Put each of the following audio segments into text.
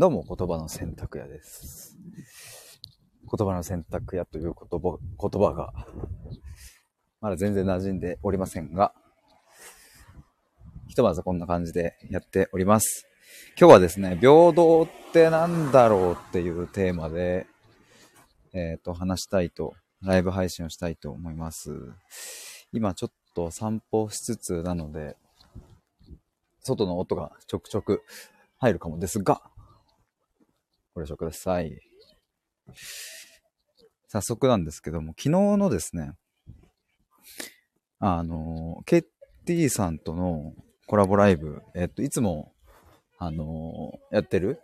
どうも、言葉の選択屋です。言葉の選択屋という言葉言葉が、まだ全然馴染んでおりませんが、ひとまずこんな感じでやっております。今日はですね、平等って何だろうっていうテーマで、えっ、ー、と、話したいと、ライブ配信をしたいと思います。今ちょっと散歩しつつなので、外の音がちょくちょく入るかもですが、ご了承ください。早速なんですけども、昨日のですね、あの、KT さんとのコラボライブ、えっと、いつも、あの、やってる、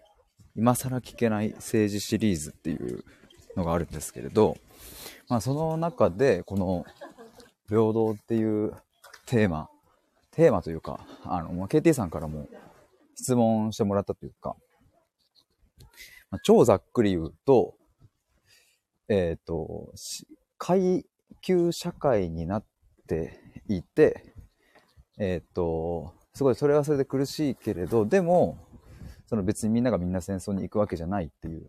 今更聞けない政治シリーズっていうのがあるんですけれど、まあ、その中で、この、平等っていうテーマ、テーマというか、あの、まあ、KT さんからも質問してもらったというか、まあ、超ざっくり言うと、えっ、ー、と、階級社会になっていて、えっ、ー、と、すごいそれはそれで苦しいけれど、でも、その別にみんながみんな戦争に行くわけじゃないっていう。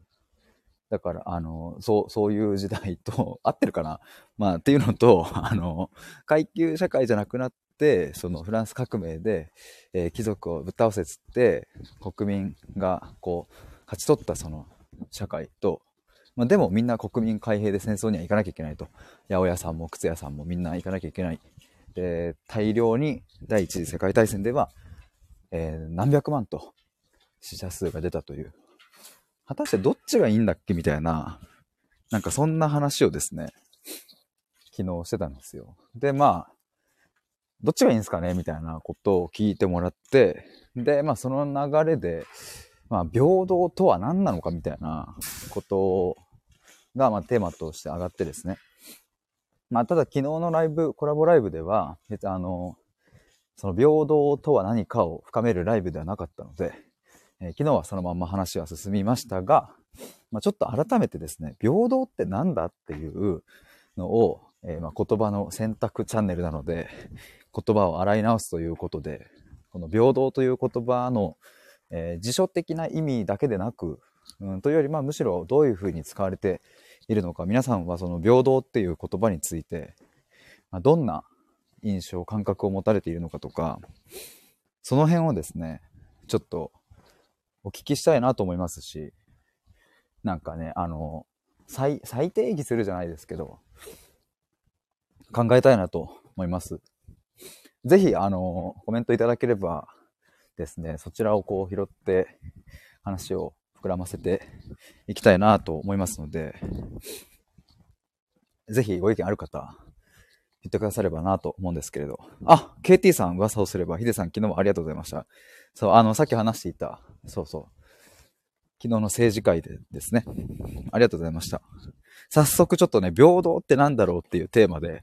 だから、あの、そう、そういう時代と、合ってるかな？まあ、っていうのと、あの、階級社会じゃなくなって、そのフランス革命で、えー、貴族をぶっ倒せつって、国民が、こう、勝ち取ったその社会と、まあ、でもみんな国民開閉で戦争には行かなきゃいけないと。八百屋さんも靴屋さんもみんな行かなきゃいけない。で、大量に第一次世界大戦では、えー、何百万と死者数が出たという。果たしてどっちがいいんだっけみたいな、なんかそんな話をですね、昨日してたんですよ。で、まあ、どっちがいいんですかねみたいなことを聞いてもらって、で、まあその流れで、まあ、平等とは何なのかみたいなことが、まあ、テーマとして上がってですね。まあ、ただ昨日のライブ、コラボライブでは、別あの、その平等とは何かを深めるライブではなかったので、えー、昨日はそのまま話は進みましたが、まあ、ちょっと改めてですね、平等って何だっていうのを、えー、まあ言葉の選択チャンネルなので、言葉を洗い直すということで、この平等という言葉のえー、辞書的な意味だけでなく、うん、というより、まあ、むしろどういうふうに使われているのか、皆さんはその平等っていう言葉について、まあ、どんな印象、感覚を持たれているのかとか、その辺をですね、ちょっとお聞きしたいなと思いますし、なんかね、あの、再、再定義するじゃないですけど、考えたいなと思います。ぜひ、あの、コメントいただければですね、そちらをこう拾って話を膨らませていきたいなと思いますので、ぜひご意見ある方、言ってくださればなと思うんですけれど。あ、KT さん噂をすれば、ヒデさん昨日もありがとうございました。そう、あの、さっき話していた、そうそう。昨日の政治会でですね。ありがとうございました。早速ちょっとね、平等って何だろうっていうテーマで、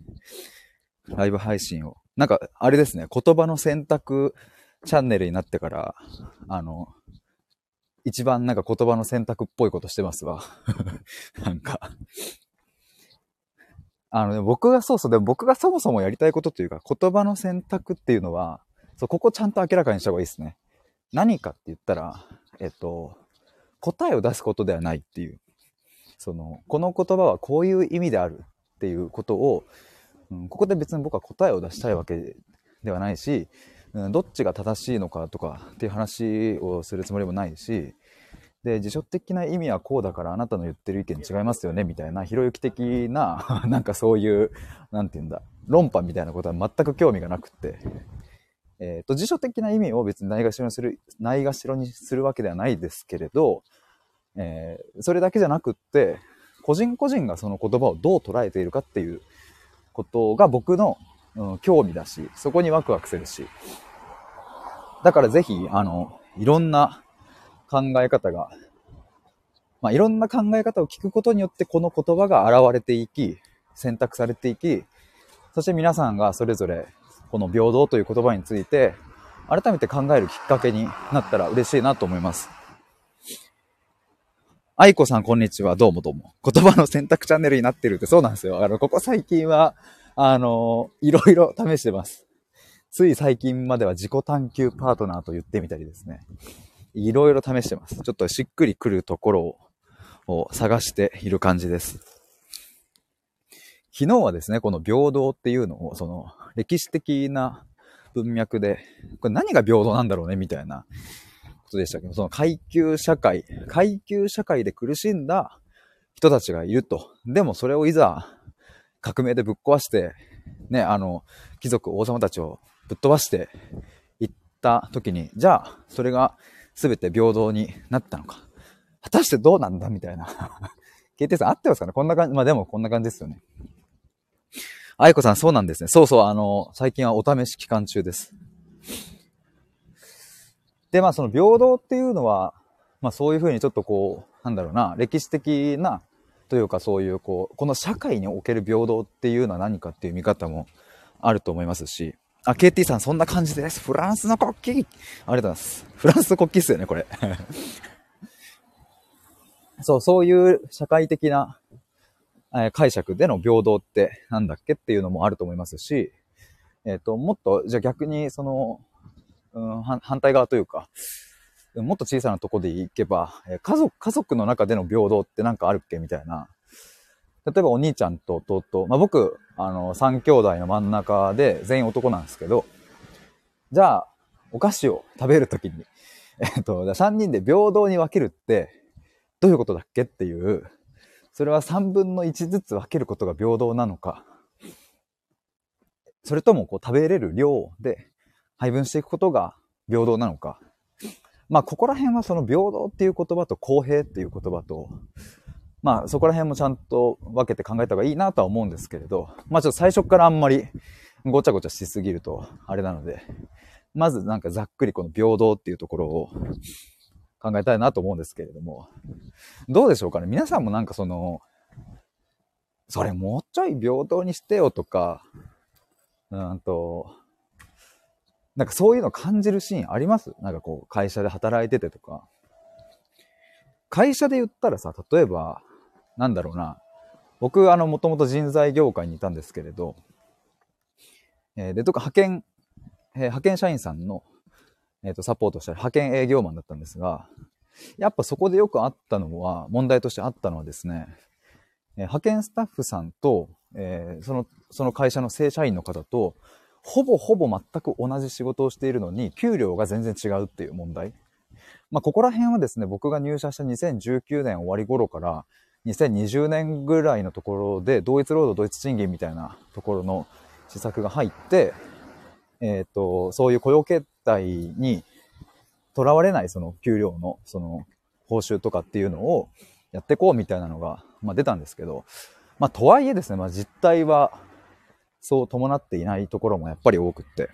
ライブ配信を。なんか、あれですね、言葉の選択チャンネルになってから、あの、一番なんか言葉の選択っぽいことしてますわ。なんかあのね、僕がそうそう、でも僕がそもそもやりたいことというか、言葉の選択っていうのは、そう、ここちゃんと明らかにした方がいいですね。何かって言ったら、えっと、答えを出すことではないっていう。その、この言葉はこういう意味であるっていうことを、うん、ここで別に僕は答えを出したいわけではないし、うん、どっちが正しいのかとかっていう話をするつもりもないし、で、辞書的な意味はこうだからあなたの言ってる意見違いますよねみたいな、ひろゆき的な、なんかそういう、なんて言うんだ、論破みたいなことは全く興味がなくって、えっ、ー、と、辞書的な意味を別にないがしろにする、ないがしろにするわけではないですけれど、えー、それだけじゃなくって、個人個人がその言葉をどう捉えているかっていうことが僕のうん、興味だし、そこにワクワクするし。だからぜひ、あの、いろんな考え方が、まあ、いろんな考え方を聞くことによってこの言葉が現れていき、選択されていき、そして皆さんがそれぞれこの平等という言葉について改めて考えるきっかけになったら嬉しいなと思います。愛子さんこんにちは。どうもどうも。言葉の選択チャンネルになってるってそうなんですよ。あの、ここ最近はあの、いろいろ試してます。つい最近までは自己探求パートナーと言ってみたりですね。いろいろ試してます。ちょっとしっくりくるところを探している感じです。昨日はですね、この平等っていうのを、その歴史的な文脈で、これ何が平等なんだろうね、みたいなことでしたけど、その階級社会、階級社会で苦しんだ人たちがいると。でもそれをいざ革命でぶっ壊して、ね、あの、貴族、王様たちをぶっ飛ばしていった時に、じゃあ、それが全て平等になったのか。果たしてどうなんだみたいな。KT さん合ってますかね？こんな感じ、まあでもこんな感じですよね。愛子さん、そうなんですね。そうそう、あの、最近はお試し期間中です。で、まあその平等っていうのは、まあそういうふうにちょっとこう、なんだろうな、歴史的な、というかそういうこう、この社会における平等っていうのは何かっていう見方もあると思いますし、あ、KT さんそんな感じです。フランスの国旗ありがとうございます。フランスの国旗っすよね、これ。そう、そういう社会的な、え、解釈での平等ってなんだっけっていうのもあると思いますし、えっ、ー、と、もっと、じゃあ逆にその、うん、反対側というか、もっと小さなとこで行けば、家族、家族の中での平等ってなんかあるっけ？みたいな。例えばお兄ちゃんと弟、まあ、僕、あの、三兄弟の真ん中で全員男なんですけど、じゃあ、お菓子を食べるときに、えっと、3人で平等に分けるって、どういうことだっけっていう、それは3分の1ずつ分けることが平等なのか、それともこう食べれる量で配分していくことが平等なのか。まあ、ここら辺はその平等っていう言葉と公平っていう言葉と、まあそこら辺もちゃんと分けて考えた方がいいなとは思うんですけれど、まあちょっと最初からあんまりごちゃごちゃしすぎるとあれなので、まずなんかざっくりこの平等っていうところを考えたいなと思うんですけれども、どうでしょうかね？皆さんもなんかその、それもうちょい平等にしてよとか、うんと、なんかそういうの感じるシーンあります？なんかこう会社で働いててとか。会社で言ったらさ、例えば、なんだろうな。僕、あの、もともと人材業界にいたんですけれど、えー、で、とか派遣、えー、派遣社員さんの、えっ、ー、と、サポートしたり、派遣営業マンだったんですが、やっぱそこでよくあったのは、問題としてあったのはですね、えー、派遣スタッフさんと、えー、その、その会社の正社員の方と、ほぼほぼ全く同じ仕事をしているのに、給料が全然違うっていう問題。まあ、ここら辺はですね、僕が入社した2019年終わり頃から、2020年ぐらいのところで、同一労働同一賃金みたいなところの施策が入って、えっ、ー、と、そういう雇用形態にとらわれないその給料のその報酬とかっていうのをやっていこうみたいなのが、まあ、出たんですけど、まあ、とはいえですね、まあ、実態はそう伴っていないところもやっぱり多くって。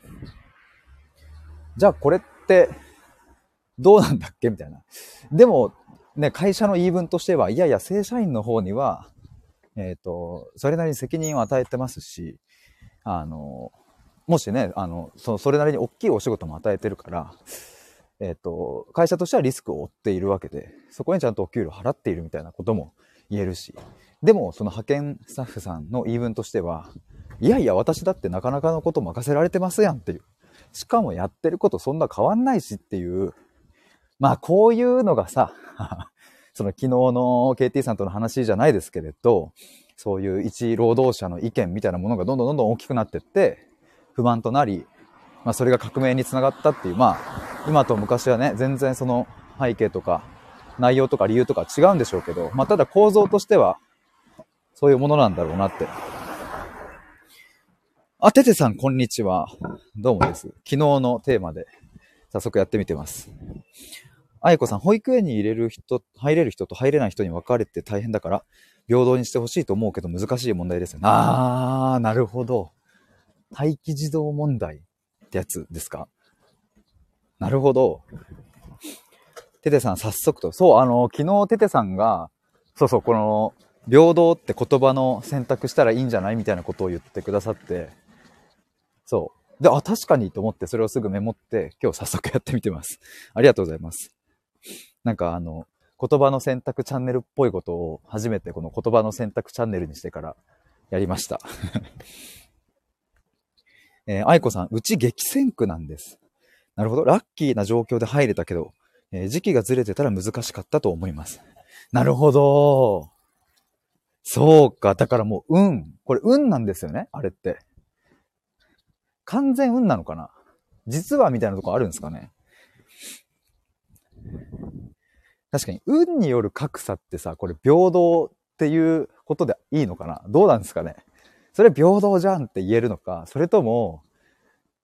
じゃあこれってどうなんだっけ？みたいな。でも、ね、会社の言い分としては、いやいや、正社員の方には、えっ、ー、と、それなりに責任を与えてますし、あの、もしね、あの、そそれなりに大きいお仕事も与えてるから、えっ、ー、と、会社としてはリスクを負っているわけで、そこにちゃんとお給料払っているみたいなことも言えるし、でも、その派遣スタッフさんの言い分としては、いやいや、私だってなかなかのこと任せられてますやんっていう。しかもやってることそんな変わんないしっていうまあこういうのがさ、その昨日の KT さんとの話じゃないですけれど、そういう一労働者の意見みたいなものがどんどんどんどん大きくなってって、不満となり、まあそれが革命につながったっていう、まあ今と昔はね、全然その背景とか内容とか理由とか違うんでしょうけど、まあただ構造としてはそういうものなんだろうなって。あ、ててさんこんにちは。どうもです。昨日のテーマで早速やってみてます。あいこさん、保育園に入れる人、入れる人と入れない人に分かれて大変だから、平等にしてほしいと思うけど難しい問題ですよね。あー、なるほど。待機児童問題ってやつですか？なるほど。ててさん、早速と。そう、あの、昨日ててさんが、そうそう、この、平等って言葉の選択したらいいんじゃない？みたいなことを言ってくださって、そう。で、あ、確かにと思ってそれをすぐメモって、今日早速やってみてます。ありがとうございます。なんかあの、言葉の選択チャンネルっぽいことを初めてこの言葉の選択チャンネルにしてからやりました。えー、愛子さん、うち激戦区なんです。なるほど。ラッキーな状況で入れたけど、えー時期がずれてたら難しかったと思います。なるほど。そうか。だからもう、運。これ、運なんですよね。あれって。完全運なのかな？実はみたいなとこあるんですかね？確かに、運による格差ってさ、これ平等っていうことでいいのかな？どうなんですかね？それ平等じゃんって言えるのか？それとも、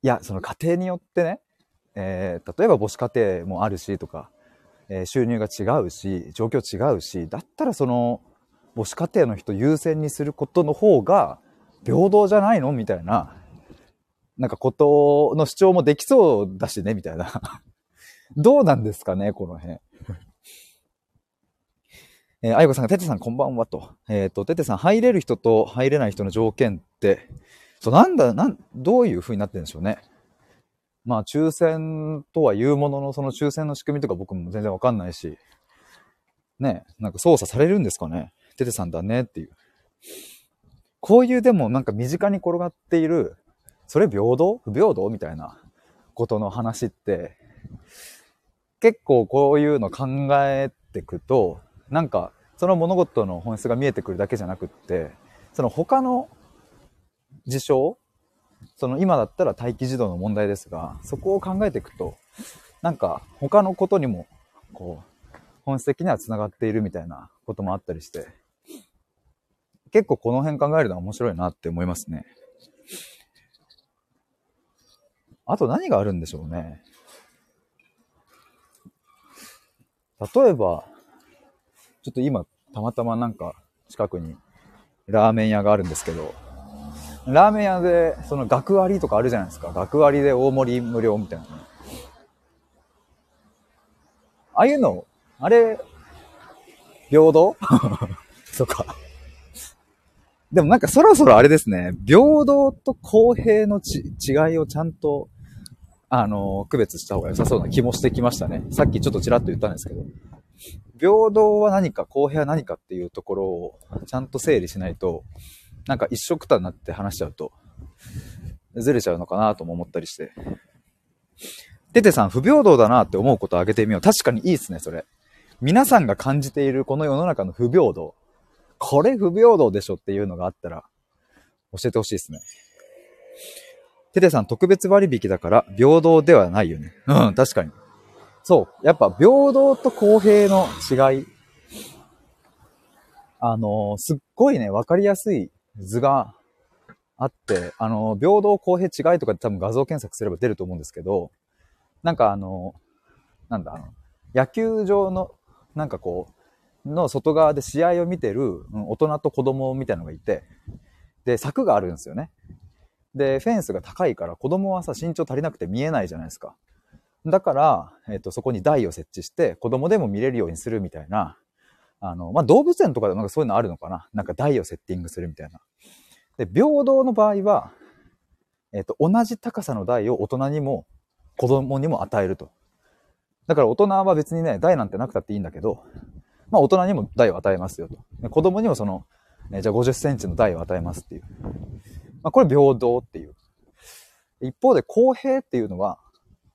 いや、その家庭によってね、えー例えば母子家庭もあるしとか、えー収入が違うし、状況違うし、だったらその母子家庭の人優先にすることの方が平等じゃないの？みたいな、なんかことの主張もできそうだしね、みたいな。どうなんですかね、この辺。えー、あいこさんが、ててさんこんばんはと。えっ、と、ててさん、入れる人と入れない人の条件って、そう、なんだ、なん、どういう風になってるんでしょうね。まあ、抽選とは言うものの、その抽選の仕組みとか僕も全然わかんないし、ね、なんか操作されるんですかね。ててさんだねっていう。こういうでもなんか身近に転がっている、それ平等？不平等？みたいなことの話って、結構こういうの考えてくと、なんかその物事の本質が見えてくるだけじゃなくって、その他の事象その今だったら待機児童の問題ですが、そこを考えていくと、なんか他のことにも、こう、本質的には繋がっているみたいなこともあったりして、結構この辺考えるのは面白いなって思いますね。あと何があるんでしょうね。例えば、ちょっと今、たまたまなんか近くにラーメン屋があるんですけど、ラーメン屋で、その学割とかあるじゃないですか。学割で大盛り無料みたいなね。ああいうの、あれ、平等？そうか。でもなんかそろそろあれですね、平等と公平のち違いをちゃんと、あの、区別した方が良さそうな気もしてきましたね。さっきちょっとちらっと言ったんですけど。平等は何か、公平は何かっていうところをちゃんと整理しないと、なんか一緒くたになって話しちゃうと、ずれちゃうのかなとも思ったりして。ててさん、不平等だなって思うことを挙げてみよう。確かにいいですね、それ。皆さんが感じているこの世の中の不平等。これ不平等でしょっていうのがあったら、教えてほしいですね。ててさん、特別割引だから平等ではないよね。うん、確かに。そう。やっぱ平等と公平の違い。あのすっごいね、わかりやすい図があって、あの平等公平違いとかって多分画像検索すれば出ると思うんですけど、なんかあのなんだ、あの、野球場の、なんかこう、の外側で試合を見てる、うん大人と子供みたいなのがいて、で、柵があるんですよね。で、フェンスが高いから子供はさ、身長足りなくて見えないじゃないですか。だから、えっ、と、そこに台を設置して、子供でも見れるようにするみたいな、あの、まあ、動物園とかでもなんかそういうのあるのかななんか台をセッティングするみたいな。で、平等の場合は、えっ、と、同じ高さの台を大人にも子供にも与えると。だから大人は別にね、台なんてなくたっていいんだけど、まあ大人にも台を与えますよと。で子供にもその、えじゃあ50センチの台を与えますっていう。まあこれ平等っていう。一方で公平っていうのは、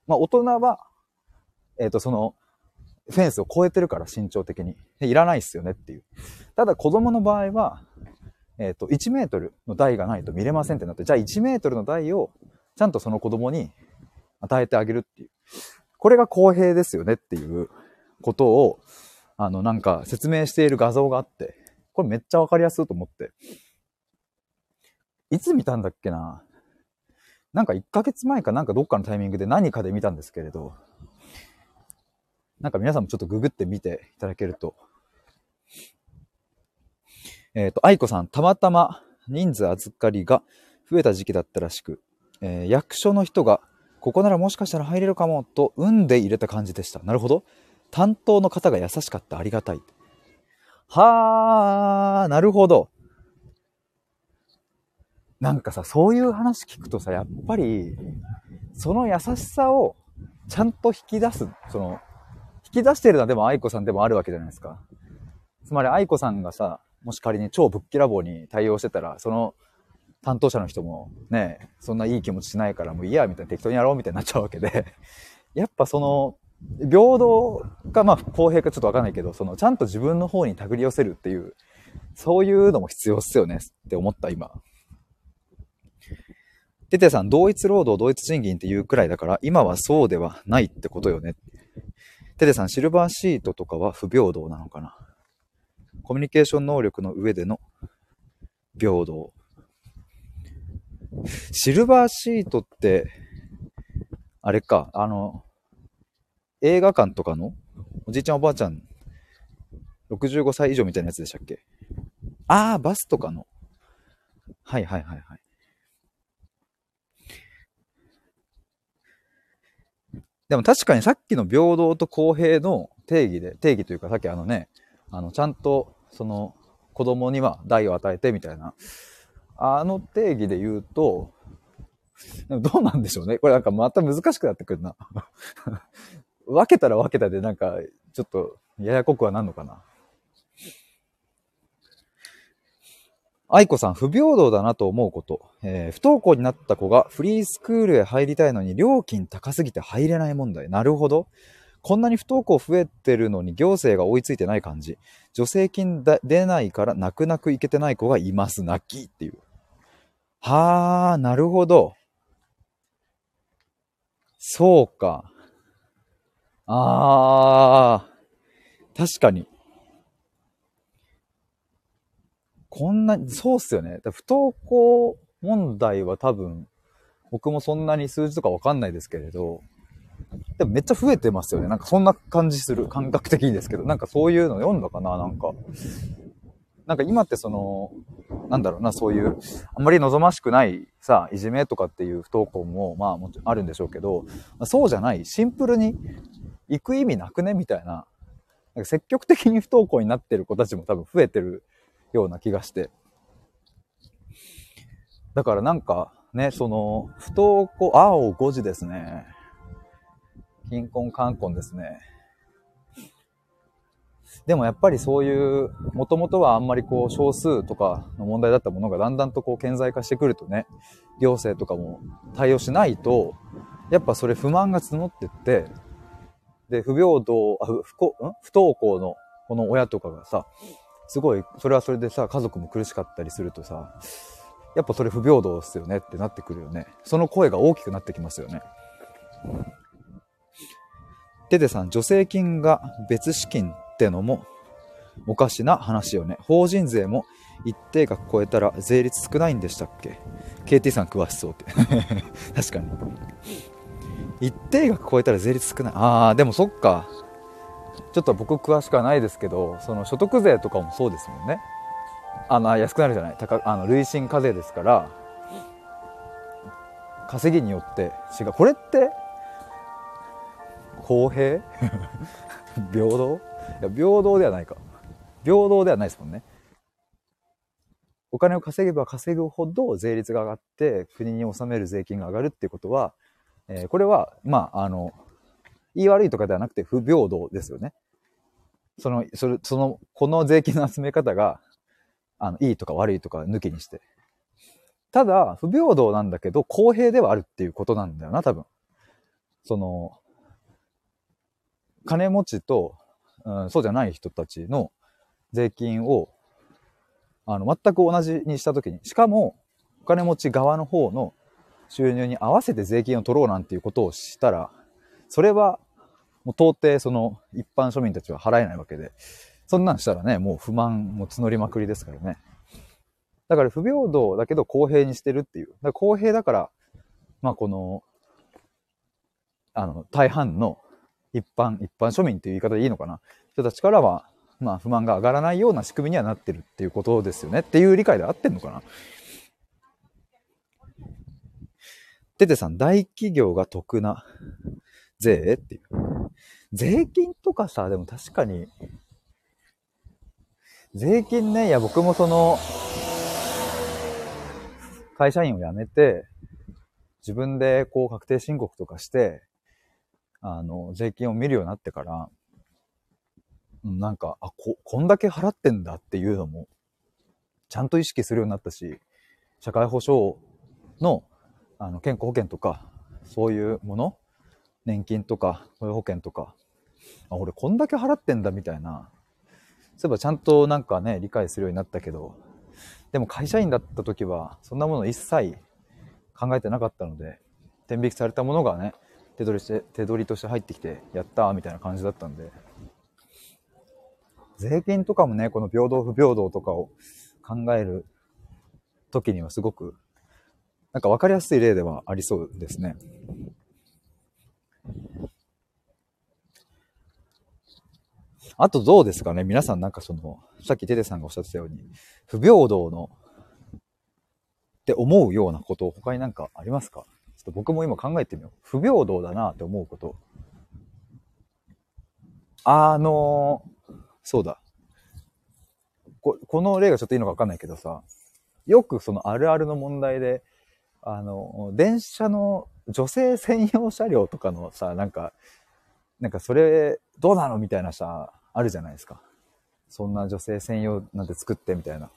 まあ大人は、えっ、とその、フェンスを越えてるから身長的に。いらないっすよねっていう。ただ子供の場合は、えっ、と、1メートルの台がないと見れませんってなって、じゃあ1メートルの台をちゃんとその子供に与えてあげるっていう。これが公平ですよねっていうことを、あの、なんか説明している画像があって、これめっちゃわかりやすいと思って。いつ見たんだっけな？なんか1ヶ月前かなんかどっかのタイミングで何かで見たんですけれど、なんか皆さんもちょっとググってみていただけると。えっ、と、愛子さん、たまたま人数預かりが増えた時期だったらしく、えー役所の人が、ここならもしかしたら入れるかもと、運で入れた感じでした。なるほど。担当の方が優しかった。ありがたい。はー、なるほど。なんかさ、そういう話聞くとさ、やっぱり、その優しさをちゃんと引き出す、その、引き出してるのはでも愛子さんでもあるわけじゃないですか。つまり愛子さんがさ、もし仮に超ぶっきらぼうに対応してたら、その担当者の人もね、そんないい気持ちしないからもういいや、みたいな適当にやろうみたいになっちゃうわけで、やっぱその、平等か、まあ、公平かちょっとわかんないけど、その、ちゃんと自分の方に手繰り寄せるっていう、そういうのも必要っすよねって思った、今。テテさん、同一労働、同一賃金っていうくらいだから、今はそうではないってことよね。テテさん、シルバーシートとかは不平等なのかな？コミュニケーション能力の上での平等。シルバーシートって、あれか、あの、映画館とかのおじいちゃんおばあちゃん、65歳以上みたいなやつでしたっけ？ああ、バスとかの。はいはいはいはい。でも確かにさっきの平等と公平の定義で、定義というかさっきあのね、あの、ちゃんと、その、子供には代を与えてみたいな、あの定義で言うと、どうなんでしょうね。これなんかまた難しくなってくるな。分けたら分けたでなんか、ちょっとややこくはなんのかな。愛子さん、不平等だなと思うこと。えー、不登校になった子がフリースクールへ入りたいのに料金高すぎて入れない問題。なるほど。こんなに不登校増えてるのに行政が追いついてない感じ。助成金出ないから泣く泣くいけてない子がいます。泣きっていう。はー、なるほど。そうか。あー、確かに。こんな、そうっすよね。不登校問題は多分、僕もそんなに数字とかわかんないですけれど、でもめっちゃ増えてますよね。なんかそんな感じする。感覚的にですけど。なんかそういうの読んだかななんか。なんか今ってその、なんだろうな、そういう、あんまり望ましくないさ、いじめとかっていう不登校も、まあもちろんあるんでしょうけど、そうじゃない、シンプルに行く意味なくねみたいな。なんか積極的に不登校になってる子たちも多分増えてるような気がして。だからなんかね、その、不登校、青5時ですね。貧困冠婚ですね。でもやっぱりそういう、もともとはあんまりこう少数とかの問題だったものがだんだんとこう顕在化してくるとね、行政とかも対応しないと、やっぱそれ不満が募ってって、で、不平等、あ不不不登校のこの親とかがさ、すごい、それはそれでさ、家族も苦しかったりするとさ、やっぱそれ不平等っすよねってなってくるよね。その声が大きくなってきますよね。テテさん、助成金が別資金ってのもおかしな話よね。法人税も一定額超えたら税率少ないんでしたっけ ?KT さん詳しそうって。確かに。一定額超えたら税率少ない。ああ、でもそっか。ちょっと僕詳しくはないですけど、その所得税とかもそうですもんね。あの、安くなるじゃない。高あの累進課税ですから、稼ぎによって違う。これって、公平？平等？いや、平等ではないか。平等ではないですもんね。お金を稼げば稼ぐほど税率が上がって国に納める税金が上がるっていうことは、えー、これは、まあ、あの、言い悪いとかではなくて不平等ですよね。その、それ、その、この税金の集め方が、あの、いいとか悪いとか抜きにして。ただ、不平等なんだけど、公平ではあるっていうことなんだよな、多分。その、金持ちと、うん、そうじゃない人たちの税金を、あの、全く同じにしたときに、しかも、お金持ち側の方の収入に合わせて税金を取ろうなんていうことをしたら、それは、もう到底その一般庶民たちは払えないわけで、そんなんしたらね、もう不満も募りまくりですからね。だから不平等だけど公平にしてるっていう。だ公平だから、まあこの、あの、大半の一般、一般庶民っていう言い方でいいのかな。人たちからは、まあ不満が上がらないような仕組みにはなってるっていうことですよね。っていう理解で合ってんのかな。テテさん、大企業が得な税っていう。税金とかさ、でも確かに、税金ね、いや僕もその、会社員を辞めて、自分でこう確定申告とかして、あの、税金を見るようになってから、なんか、あ、こ、こんだけ払ってんだっていうのも、ちゃんと意識するようになったし、社会保障の、あの、健康保険とか、そういうもの年金とか雇用保険とか、あ、俺こんだけ払ってんだみたいな。そういえばちゃんとなんかね、理解するようになったけど、でも会社員だった時は、そんなもの一切考えてなかったので、天引きされたものがね、手取りして、手取りとして入ってきて、やったーみたいな感じだったんで、税金とかもね、この平等不平等とかを考える時にはすごく、なんか分かりやすい例ではありそうですね。あとどうですかね？皆さんなんかその、さっきテテさんがおっしゃってたように、不平等の、って思うようなことを他になんかありますか？ちょっと僕も今考えてみよう。不平等だなって思うこと。あのー、そうだ。ここの例がちょっといいのかわかんないけどさ、よくそのあるあるの問題で、あの、電車の女性専用車両とかのさ、なんか、なんかそれどうなのみたいなさ、あるじゃないですか。そんな女性専用なんて作ってみたいな。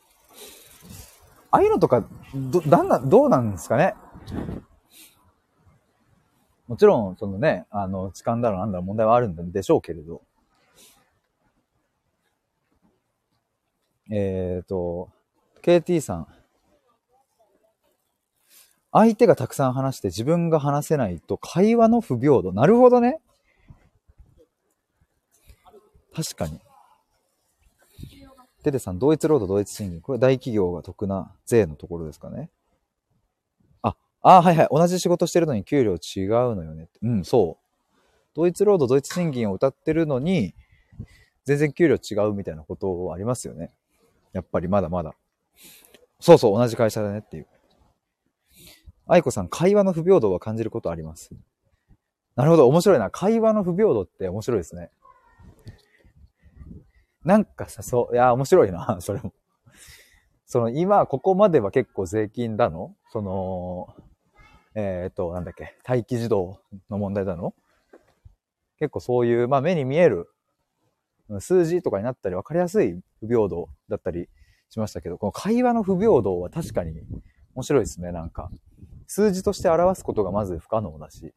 ああいうのとか、ど、だんな、どうなんですかねもちろん、そのね、あの、痴漢だろうなんだろう問題はあるんでしょうけれど。えっ、ー、と、KT さん。相手がたくさん話して自分が話せないと会話の不平等。なるほどね。確かに。テテさん、同一労働同一賃金。これ大企業が得な税のところですかね。あ、あはいはい。同じ仕事してるのに給料違うのよね。うん、そう。同一労働同一賃金を歌ってるのに、全然給料違うみたいなことありますよね。やっぱりまだまだ。そうそう、同じ会社だねっていう。愛子さん、会話の不平等は感じることあります？なるほど、面白いな。会話の不平等って面白いですね。なんかさ、そう、いや、面白いな、それも。その、今、ここまでは結構税金だの？その、えっ、と、なんだっけ、待機児童の問題だの？結構そういう、まあ目に見える数字とかになったり分かりやすい不平等だったりしましたけど、この会話の不平等は確かに面白いですね、なんか。数字として表すことがまず不可能だし。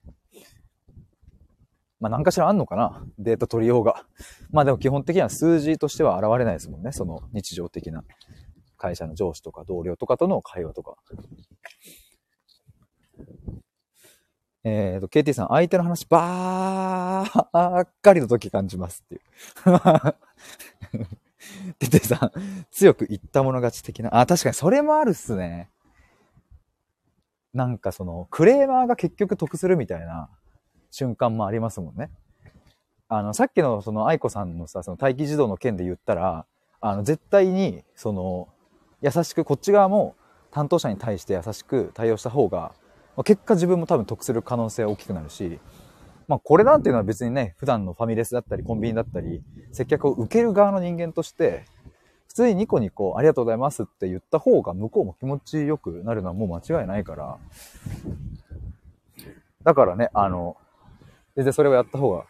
まあ何かしらあんのかな？データ取りようが。まあでも基本的には数字としては現れないですもんね。その日常的な会社の上司とか同僚とかとの会話とか。えっ、ー、と、KT さん、相手の話ばーっかりの時感じますっていう。テテさん、強く言ったもの勝ち的な。あ、確かにそれもあるっすね。なんかその、クレーマーが結局得するみたいな瞬間もありますもんね。あの、さっきのその愛子さんのさ、その待機児童の件で言ったら、あの、絶対に、その、優しく、こっち側も担当者に対して優しく対応した方が、ま、結果自分も多分得する可能性は大きくなるし、まあこれなんていうのは別にね、普段のファミレスだったりコンビニだったり、接客を受ける側の人間として、普通にニコニコありがとうございますって言った方が向こうも気持ちよくなるのはもう間違いないから、だからね、あの、全然それをやった方が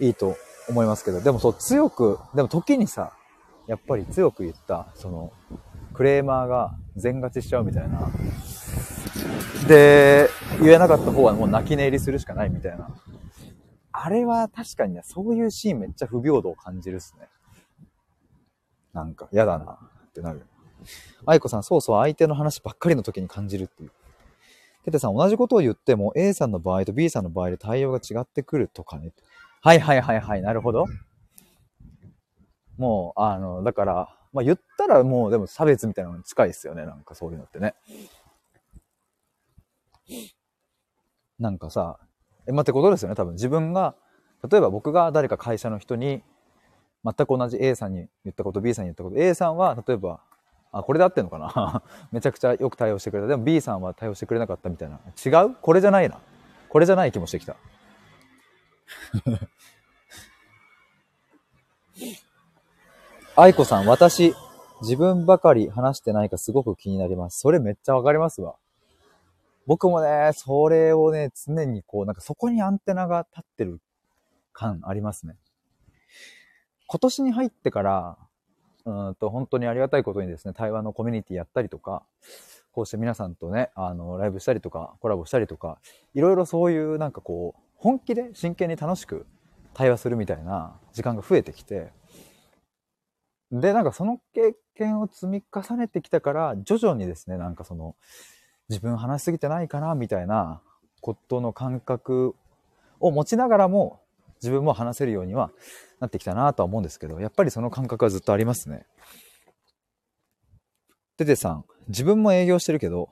いいと思いますけど、でもそう強く、でも時にさ、やっぱり強く言った、その、クレーマーが全勝ちしちゃうみたいな。で、言えなかった方はもう泣き寝入りするしかないみたいな。あれは確かにね、そういうシーンめっちゃ不平等を感じるっすね。なんか、嫌だなってなる。愛子さん、そうそう相手の話ばっかりの時に感じるっていう。テテさん、同じことを言っても A さんの場合と B さんの場合で対応が違ってくるとかね。はいはいはいはい、なるほど。もう、あの、だから、まあ言ったらもうでも差別みたいなのに近いですよね。なんかそういうのってね。なんかさ、え、まあ、ってことですよね。多分自分が、例えば僕が誰か会社の人に、全く同じ A さんに言ったこと、B さんに言ったこと、A さんは、例えば、あ、これで合ってんのかな？めちゃくちゃよく対応してくれた。でも B さんは対応してくれなかったみたいな。違う？これじゃないな。これじゃない気もしてきた。愛子さん、私、自分ばかり話してないかすごく気になります。それめっちゃわかりますわ。僕もね、それをね、常にこう、なんかそこにアンテナが立ってる感ありますね。今年に入ってから、うんと、本当にありがたいことにですね、対話のコミュニティやったりとか、こうして皆さんとね、あの、ライブしたりとか、コラボしたりとか、いろいろそういうなんかこう、本気で真剣に楽しく対話するみたいな時間が増えてきて、で、なんかその経験を積み重ねてきたから、徐々にですね、なんかその、自分話しすぎてないかな、みたいなことの感覚を持ちながらも、自分も話せるようにはなってきたなとは思うんですけど、やっぱりその感覚はずっとありますね。ててさん、自分も営業してるけど、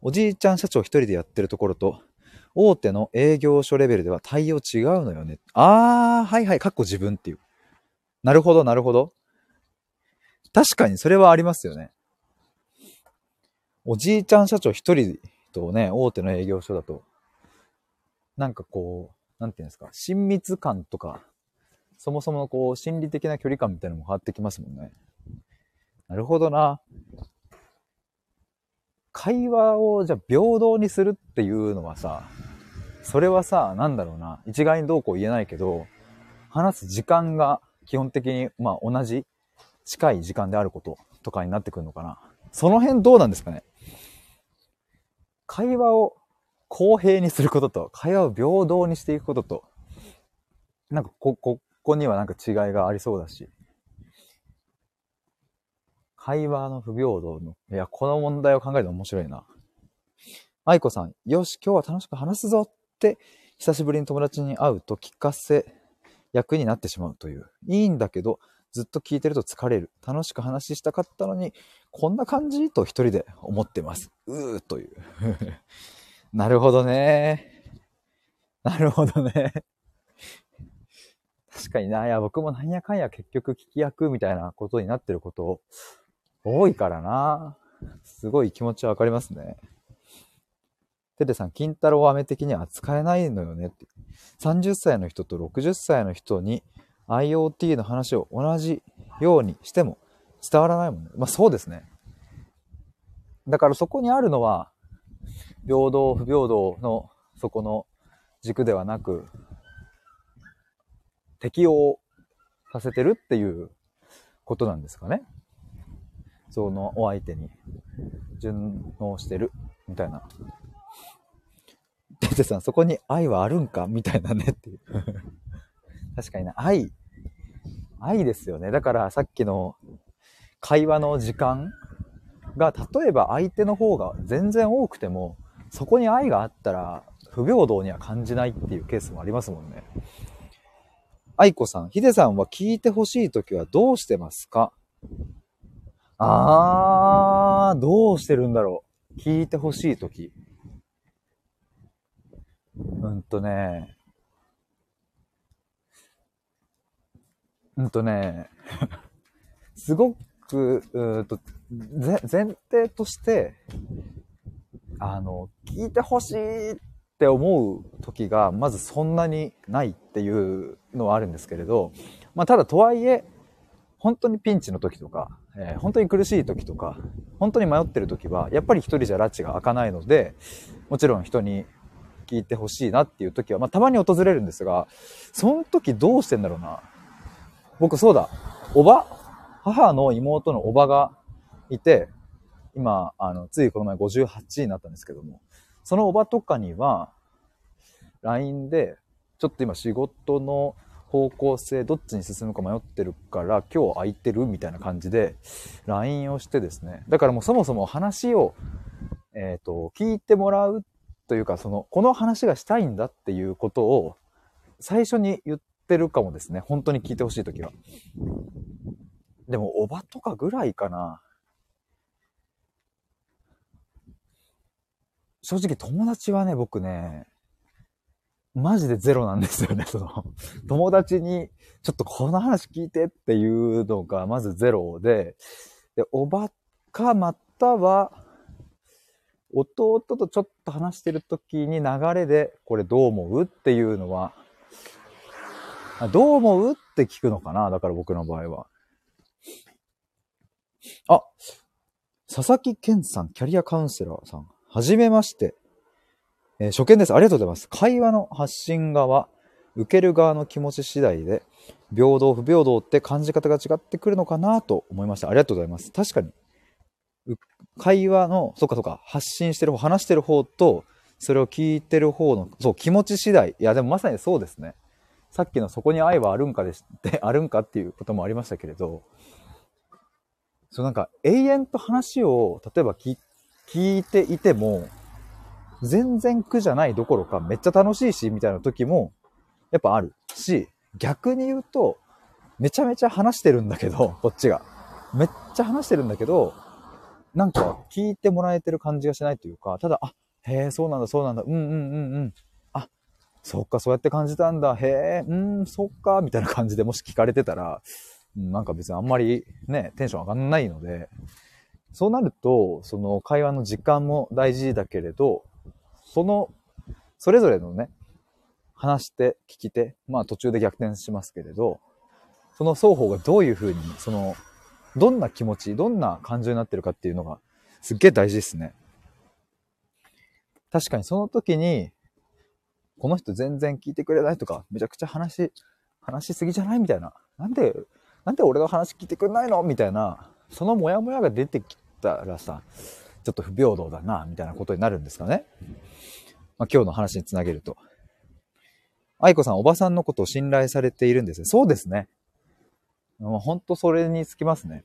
おじいちゃん社長一人でやってるところと、大手の営業所レベルでは対応違うのよね。あー、はいはい、かっこ自分っていう。なるほど、なるほど。確かにそれはありますよね。おじいちゃん社長一人とね、大手の営業所だと、なんかこう、なんていうんですか、親密感とか、そもそもこう、心理的な距離感みたいなのも変わってきますもんね。なるほどな。会話をじゃあ平等にするっていうのはさ、それはさ、なんだろうな、一概にどうこう言えないけど、話す時間が基本的に、まあ同じ、近い時間であることとかになってくるのかな。その辺どうなんですかね？会話を公平にすることと、会話を平等にしていくことと、なんかこ、ここにはなんか違いがありそうだし。会話の不平等の、いや、この問題を考えるの面白いな。愛子さん、よし、今日は楽しく話すぞって、久しぶりに友達に会うと聞かせ役になってしまうという。いいんだけど、ずっと聞いてると疲れる。楽しく話したかったのに、こんな感じ？と一人で思ってます。うーという。なるほどね。なるほどね。確かにな。いや、僕もなんやかんや結局聞き役みたいなことになってること多いからな。すごい気持ちはわかりますね。テテさん、金太郎飴的には扱えないのよねって。30歳の人と60歳の人に IoT の話を同じようにしても伝わらないもんね。まあそうですね。だからそこにあるのは、平等、不平等のそこの軸ではなく、適応させてるっていうことなんですかね。そのお相手に順応してるみたいな。テテさん、そこに愛はあるんかみたいなねっていう。確かにな、愛、愛ですよね。だからさっきの会話の時間が、例えば相手の方が全然多くても、そこに愛があったら不平等には感じないっていうケースもありますもんね。愛子さん、ヒデさんは聞いてほしいときはどうしてますか？あー、どうしてるんだろう。聞いてほしいとき。うんとね、うんとね、すごく、うんと前提として、あの、聞いてほしいって思う時が、まずそんなにないっていうのはあるんですけれど、まあ、ただとはいえ、本当にピンチの時とか、えー、本当に苦しい時とか、本当に迷ってる時は、やっぱり一人じゃ拉致が開かないので、もちろん人に聞いてほしいなっていう時は、まあ、たまに訪れるんですが、その時どうしてんだろうな。僕そうだ、おば母の妹のおばがいて、今、あの、ついこの前58になったんですけども、そのおばとかには、LINE で、ちょっと今仕事の方向性どっちに進むか迷ってるから今日空いてるみたいな感じで LINE をしてですね。だからもうそもそも話を、えっ、ー、と、聞いてもらうというか、その、この話がしたいんだっていうことを最初に言ってるかもですね。本当に聞いてほしいときは。でも、おばとかぐらいかな。正直友達はね、僕ね、マジでゼロなんですよね、その、友達に、ちょっとこの話聞いてっていうのが、まずゼロで、で、おばか、または、弟とちょっと話してる時に流れで、これどう思うっていうのは、どう思うって聞くのかなだから僕の場合は。あ、佐々木健さん、キャリアカウンセラーさん。はじめまして。えー、初見です。ありがとうございます。会話の発信側、受ける側の気持ち次第で、平等、不平等って感じ方が違ってくるのかなと思いました。ありがとうございます。確かに、会話の、そっかそっか、発信してる方、話してる方と、それを聞いてる方の、そう、気持ち次第。いや、でもまさにそうですね。さっきのそこに愛はあるんかでし て、あるんかっていうこともありましたけれど、そうなんか永遠と話を、例えば聞聞いていても、全然苦じゃないどころかめっちゃ楽しいし、みたいな時も、やっぱあるし、逆に言うと、めちゃめちゃ話してるんだけど、こっちが。めっちゃ話してるんだけど、なんか聞いてもらえてる感じがしないというか、ただ、あ、へえ、そうなんだ、そうなんだ、うんうんうんうん。あ、そっか、そうやって感じたんだ、へえ、うん、そっか、みたいな感じでもし聞かれてたら、なんか別にあんまりね、テンション上がんないので、そうなると、その会話の時間も大事だけれど、その、それぞれのね、話して、聞き手、まあ途中で逆転しますけれど、その双方がどういうふうに、その、どんな気持ち、どんな感情になってるかっていうのが、すっげえ大事ですね。確かにその時に、この人全然聞いてくれないとか、めちゃくちゃ話、話しすぎじゃない？みたいな。なんで、なんで俺の話聞いてくんないの？みたいな、そのモヤモヤが出てきたらさ、ちょっと不平等だな、みたいなことになるんですかね。まあ、今日の話につなげると。愛子さん、おばさんのことを信頼されているんですね。そうですね。もう本当それにつきますね。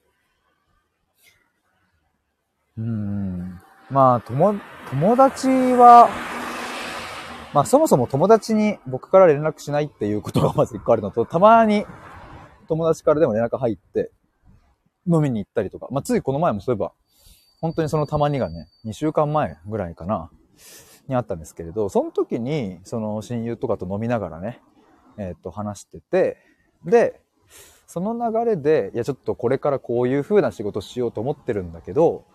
うん。まあ、友、友達は、まあそもそも友達に僕から連絡しないっていうことがまず一個あるのと、たまに友達からでも連絡入って、飲みに行ったりとか、まあついこの前もそういえば、本当にそのたまにがね、2週間前ぐらいかな、にあったんですけれど、その時に、その親友とかと飲みながらね、えっ、と話してて、で、その流れで、いやちょっとこれからこういう風な仕事しようと思ってるんだけど、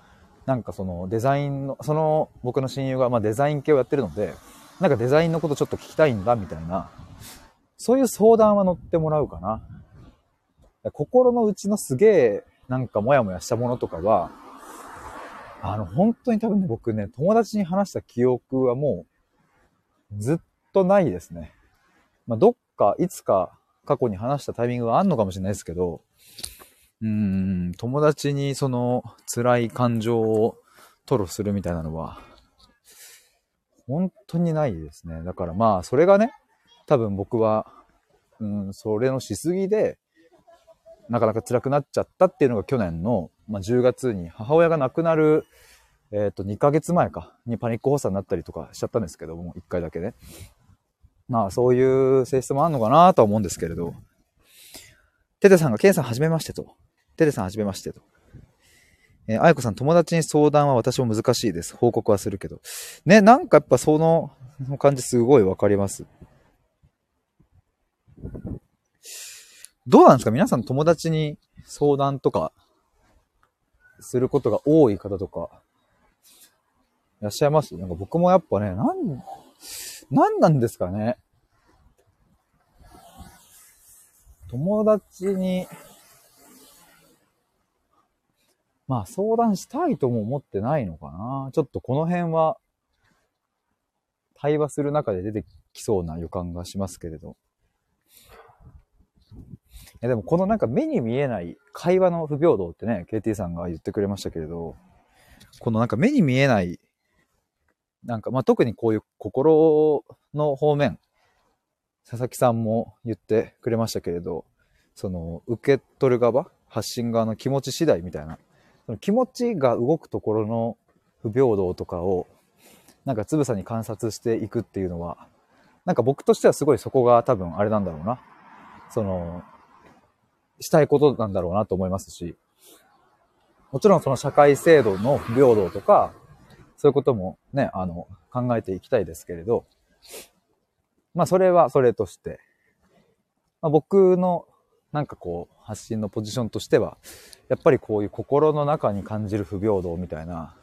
なんかそのデザインの、その僕の親友がまデザイン系をやってるので、なんかデザインのことちょっと聞きたいんだみたいな、そういう相談は乗ってもらうかな。心の内のすげえなんかモヤモヤしたものとかは、あの本当に多分ね僕ね、友達に話した記憶はもうずっとないですね。まあどっかいつか過去に話したタイミングがあんのかもしれないですけど、うん、友達にその辛い感情を吐露するみたいなのは、本当にないですね。だからまあ、それがね、多分僕は、うん、それのしすぎで、なかなか辛くなっちゃったっていうのが去年の、まあ、10月に母親が亡くなる、えっ、と、2ヶ月前か、にパニック発作になったりとかしちゃったんですけども、1回だけね。まあ、そういう性質もあるのかなとは思うんですけれど、テテさんが、ケンさんはじめましてと。テテさんはじめましてと。えー、あやこさん、友達に相談は私も難しいです。報告はするけど。ね、なんかやっぱそのその感じすごいわかります。どうなんですか？皆さん友達に相談とかすることが多い方とかいらっしゃいます？なんか僕もやっぱね、なん、なんなんですかね？友達にまあ相談したいとも思ってないのかな？ちょっとこの辺は対話する中で出てきそうな予感がしますけれど。やでもこのなんか目に見えない会話の不平等ってね、KT さんが言ってくれましたけれど、このなんか目に見えない、なんかまあ特にこういう心の方面、佐々木さんも言ってくれましたけれど、その受け取る側、発信側の気持ち次第みたいな、その気持ちが動くところの不平等とかを、なんかつぶさに観察していくっていうのは、なんか僕としてはすごいそこが多分あれなんだろうな。その、したいことなんだろうなと思いますし、もちろんその社会制度の不平等とか、そういうこともね、あの、考えていきたいですけれど、まあそれはそれとして、まあ、僕のなんかこう発信のポジションとしては、やっぱりこういう心の中に感じる不平等みたいな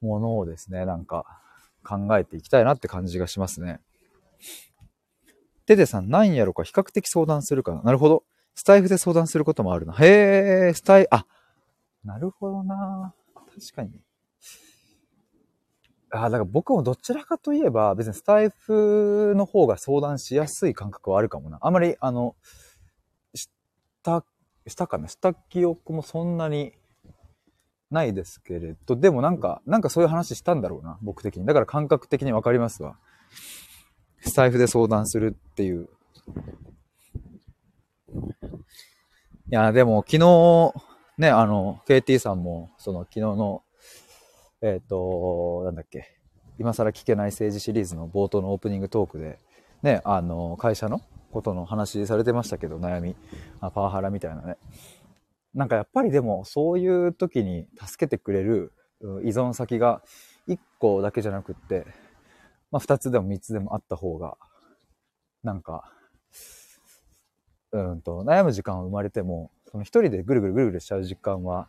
ものをですね、なんか考えていきたいなって感じがしますね。テテさん、何やろか比較的相談するかな。なるほど。スタイフで相談することもあるな。へえ、スタイ、あ、なるほどな。確かに。あ、だから僕もどちらかといえば、別にスタイフの方が相談しやすい感覚はあるかもな。あまり、あの、した、したかな？した記憶もそんなにないですけれど、でもなんか、なんかそういう話したんだろうな、僕的に。だから感覚的にわかりますわ。スタイフで相談するっていういや、でも昨日、ね、あの、KT さんも、その昨日の、えっ、ー、と、なんだっけ、今更聞けない政治シリーズの冒頭のオープニングトークで、ね、あの、会社のことの話されてましたけど、悩み、あパワハラみたいなね。なんかやっぱりでも、そういう時に助けてくれる依存先が1個だけじゃなくって、まあ2つでも3つでもあった方が、なんか、うんと、悩む時間は生まれても、その一人でぐるぐるぐるぐるしちゃう時間は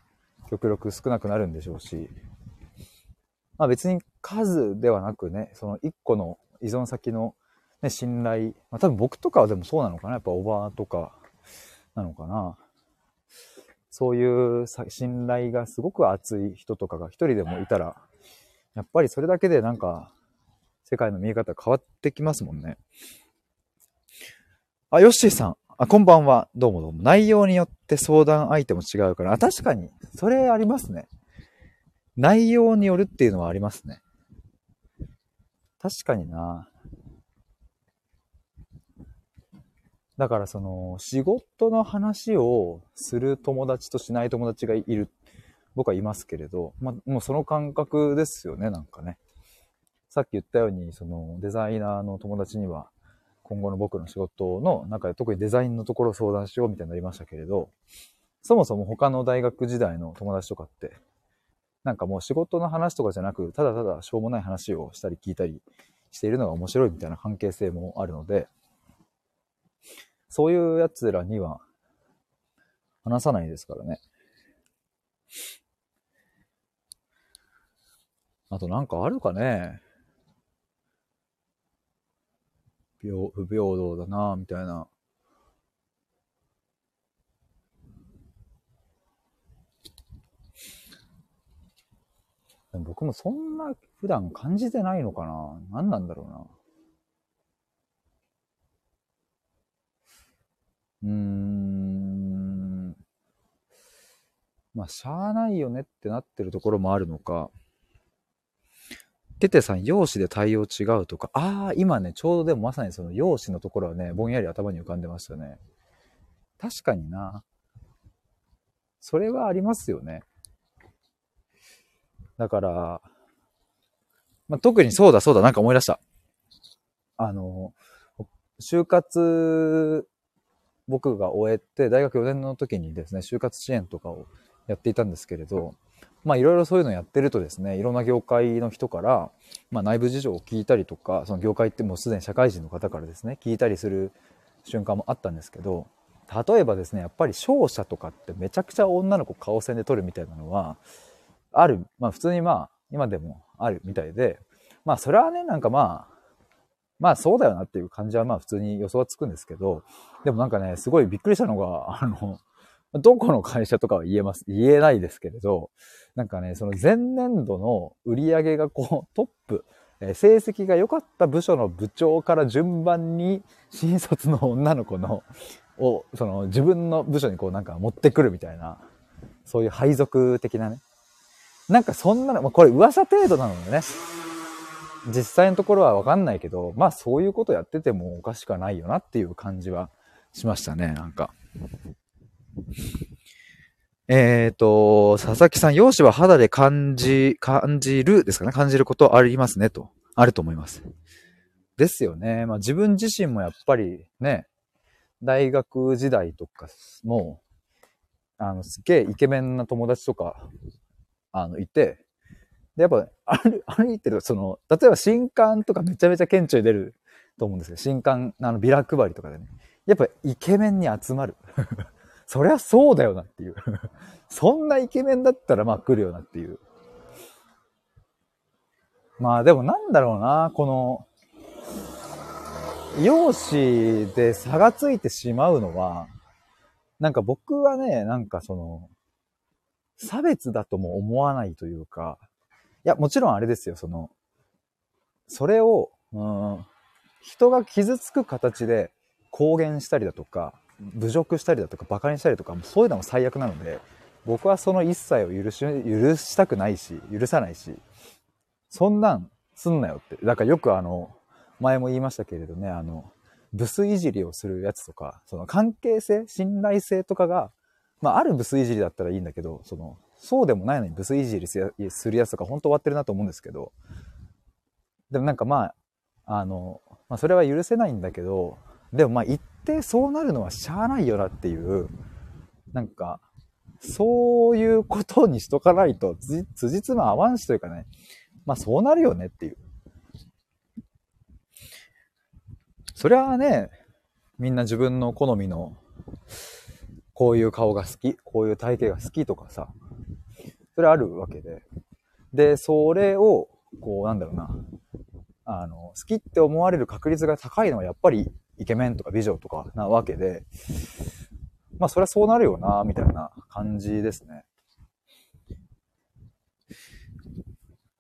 極力少なくなるんでしょうし、まあ別に数ではなくね、その一個の依存先の、ね、信頼、まあ多分僕とかはでもそうなのかな、やっぱおばあとかなのかな。そういう信頼がすごく厚い人とかが一人でもいたら、やっぱりそれだけでなんか世界の見え方変わってきますもんね。あ、ヨッシーさん。あ、こんばんは。どうもどうも。内容によって相談相手も違うから。あ、確かに。それありますね。内容によるっていうのはありますね。確かにな。だからその、仕事の話をする友達としない友達がいる。僕はいますけれど、まあ、もうその感覚ですよね、なんかね。さっき言ったように、その、デザイナーの友達には、今後の僕の仕事の中で特にデザインのところを相談しようみたいになりましたけれど、そもそも他の大学時代の友達とかって、なんかもう仕事の話とかじゃなく、ただただしょうもない話をしたり聞いたりしているのが面白いみたいな関係性もあるので、そういう奴らには話さないですからね。あとなんかあるかね平、不平等だな、みたいな。僕もそんな普段感じてないのかな何なんだろうな。うーん。まあ、しゃあないよねってなってるところもあるのか。ててさん、容姿で対応違うとか、ああ、今ね、ちょうどでもまさにその容姿のところはね、ぼんやり頭に浮かんでましたね。確かにな。それはありますよね。だから、まあ、特にそうだそうだ、なんか思い出した。あの、就活、僕が終えて、大学4年の時にですね、就活支援とかをやっていたんですけれど、まあいろいろそういうのやってるとですね、いろんな業界の人から、まあ内部事情を聞いたりとか、その業界ってもうすでに社会人の方からですね、聞いたりする瞬間もあったんですけど、例えばですね、やっぱり商社とかってめちゃくちゃ女の子顔線で撮るみたいなのは、ある。まあ普通にまあ、今でもあるみたいで、まあそれはね、なんかまあ、まあそうだよなっていう感じはまあ普通に予想はつくんですけど、でもなんかね、すごいびっくりしたのが、あの、どこの会社とかは言えます、言えないですけれど、なんかね、その前年度の売り上げがこうトップ、え成績が良かった部署の部長から順番に新卒の女の子の、を、その自分の部署にこうなんか持ってくるみたいな、そういう配属的なね。なんかそんなの、まあ、これ噂程度なのでね、実際のところはわかんないけど、まあそういうことやっててもおかしくはないよなっていう感じはしましたね、なんか。えっ、ー、と、佐々木さん、容姿は肌で感じ、感じるですかね感じることありますねと。あると思います。ですよね。まあ自分自身もやっぱりね、大学時代とかも、あの、すげえイケメンな友達とか、あの、いて、で、やっぱ、歩 歩いてると、その、例えば新刊とかめちゃめちゃ顕著に出ると思うんですけど、新刊、あの、ビラ配りとかでね。やっぱイケメンに集まる。そりゃそうだよなっていう そんなイケメンだったらまあ来るよなっていう。まあでもなんだろうな、この、容姿で差がついてしまうのは、なんか僕はね、なんかその、差別だとも思わないというか、いや、もちろんあれですよ、その、それを、うん、人が傷つく形で公言したりだとか、侮辱したりだとか馬鹿にしたりとかもそういうのも最悪なので僕はその一切を許し許したくないし許さないしそんなんすんなよって。だからよくあの前も言いましたけれどねあのブスいじりをするやつとか、その関係性、信頼性とかが、まあ、あるブスいじりだったらいいんだけど、その、そうでもないのにブスいじりするやつとか本当終わってるなと思うんですけど、でもなんかまあ、あの、まあ、それは許せないんだけど、でもまあ一定そうなるのはしゃあないよなっていう、なんか、そういうことにしとかないと、つじつま合わんしというかね、まあそうなるよねっていう。それはね、みんな自分の好みの、こういう顔が好き、こういう体型が好きとかさ、それあるわけで。で、それを、こう、なんだろうな、あの、好きって思われる確率が高いのはやっぱりイケメンとか美女とかなわけで、まあそりゃそうなるよな、みたいな感じですね。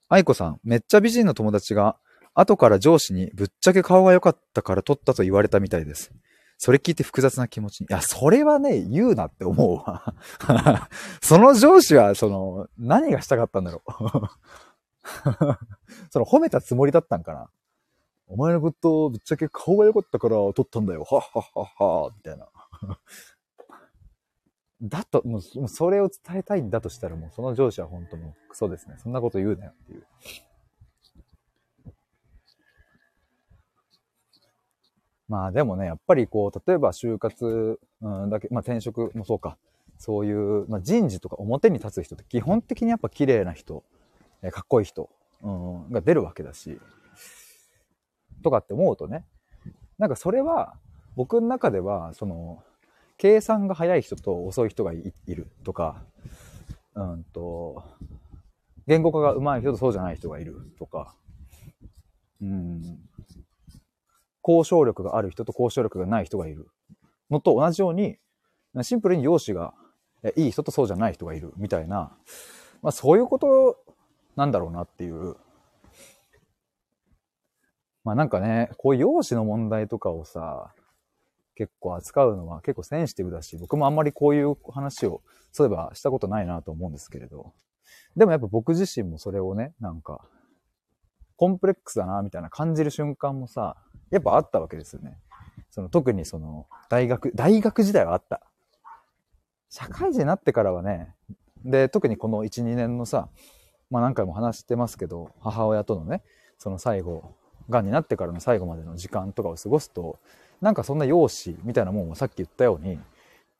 愛子さん、めっちゃ美人の友達が、後から上司にぶっちゃけ顔が良かったから撮ったと言われたみたいです。それ聞いて複雑な気持ちに。いや、それはね、言うなって思うわ。その上司は、その、何がしたかったんだろう。その褒めたつもりだったんかな。お前のことぶっちゃけ顔が良かったから撮ったんだよ。はっはっはっは、みたいな。だと、もう、それを伝えたいんだとしたら、もうその上司は本当もクソですね。そんなこと言うなよっていう。まあでもね、やっぱりこう、例えば就活、うん、だけ、まあ転職もそうか。そういう、まあ人事とか表に立つ人って基本的にやっぱ綺麗な人、かっこいい人、うん、が出るわけだし、とかって思うとね、なんかそれは、僕の中では、その、計算が早い人と遅い人がいるとか、うんと、言語化が上手い人とそうじゃない人がいるとか、うん、交渉力がある人と交渉力がない人がいるのと同じように、シンプルに容姿がいい人とそうじゃない人がいるみたいな、まあそういうことなんだろうなっていう。まあなんかね、こういう容姿の問題とかをさ、結構扱うのは結構センシティブだし、僕もあんまりこういう話を、そういえばしたことないなと思うんですけれど。でもやっぱ僕自身もそれをね、なんか、コンプレックスだな、みたいな感じる瞬間もさ、やっぱあったわけですよね。その特にその、大学、大学時代はあった。社会人になってからはね、で、特にこの1、2年のさ、まあ何回も話してますけど、母親とのね、その最後、癌になってからの最後までの時間とかを過ごすと、なんかそんな容姿みたいなもんもさっき言ったように、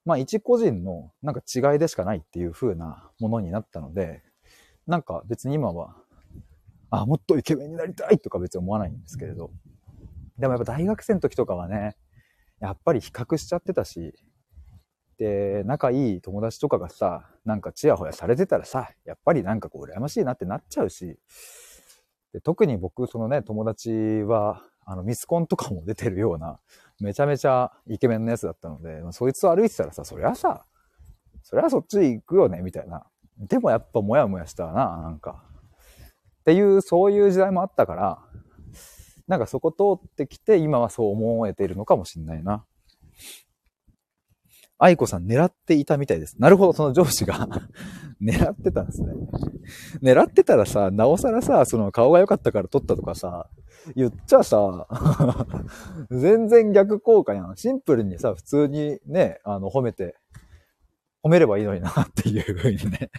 まあ一個人のなんか違いでしかないっていう風なものになったので、なんか別に今は、あ、もっとイケメンになりたいとか別に思わないんですけれど、でもやっぱ大学生の時とかはね、やっぱり比較しちゃってたし、で、仲いい友達とかがさ、なんかチヤホヤされてたらさ、やっぱりなんかこう羨ましいなってなっちゃうし、で特に僕、そのね、友達は、あの、ミスコンとかも出てるような、めちゃめちゃイケメンのやつだったので、まあ、そいつと歩いてたらさ、そりゃさ、そりゃそっち行くよね、みたいな。でもやっぱモヤモヤしたな、なんか。っていう、そういう時代もあったから、なんかそこ通ってきて、今はそう思えているのかもしんないな。愛子さん狙っていたみたいです。なるほど、その上司が 狙ってたんですね。狙ってたらさ、なおさらさ、その顔が良かったから撮ったとかさ、言っちゃさ、全然逆効果やん。シンプルにさ、普通にね、あの、褒めて、褒めればいいのになっていうふうにね。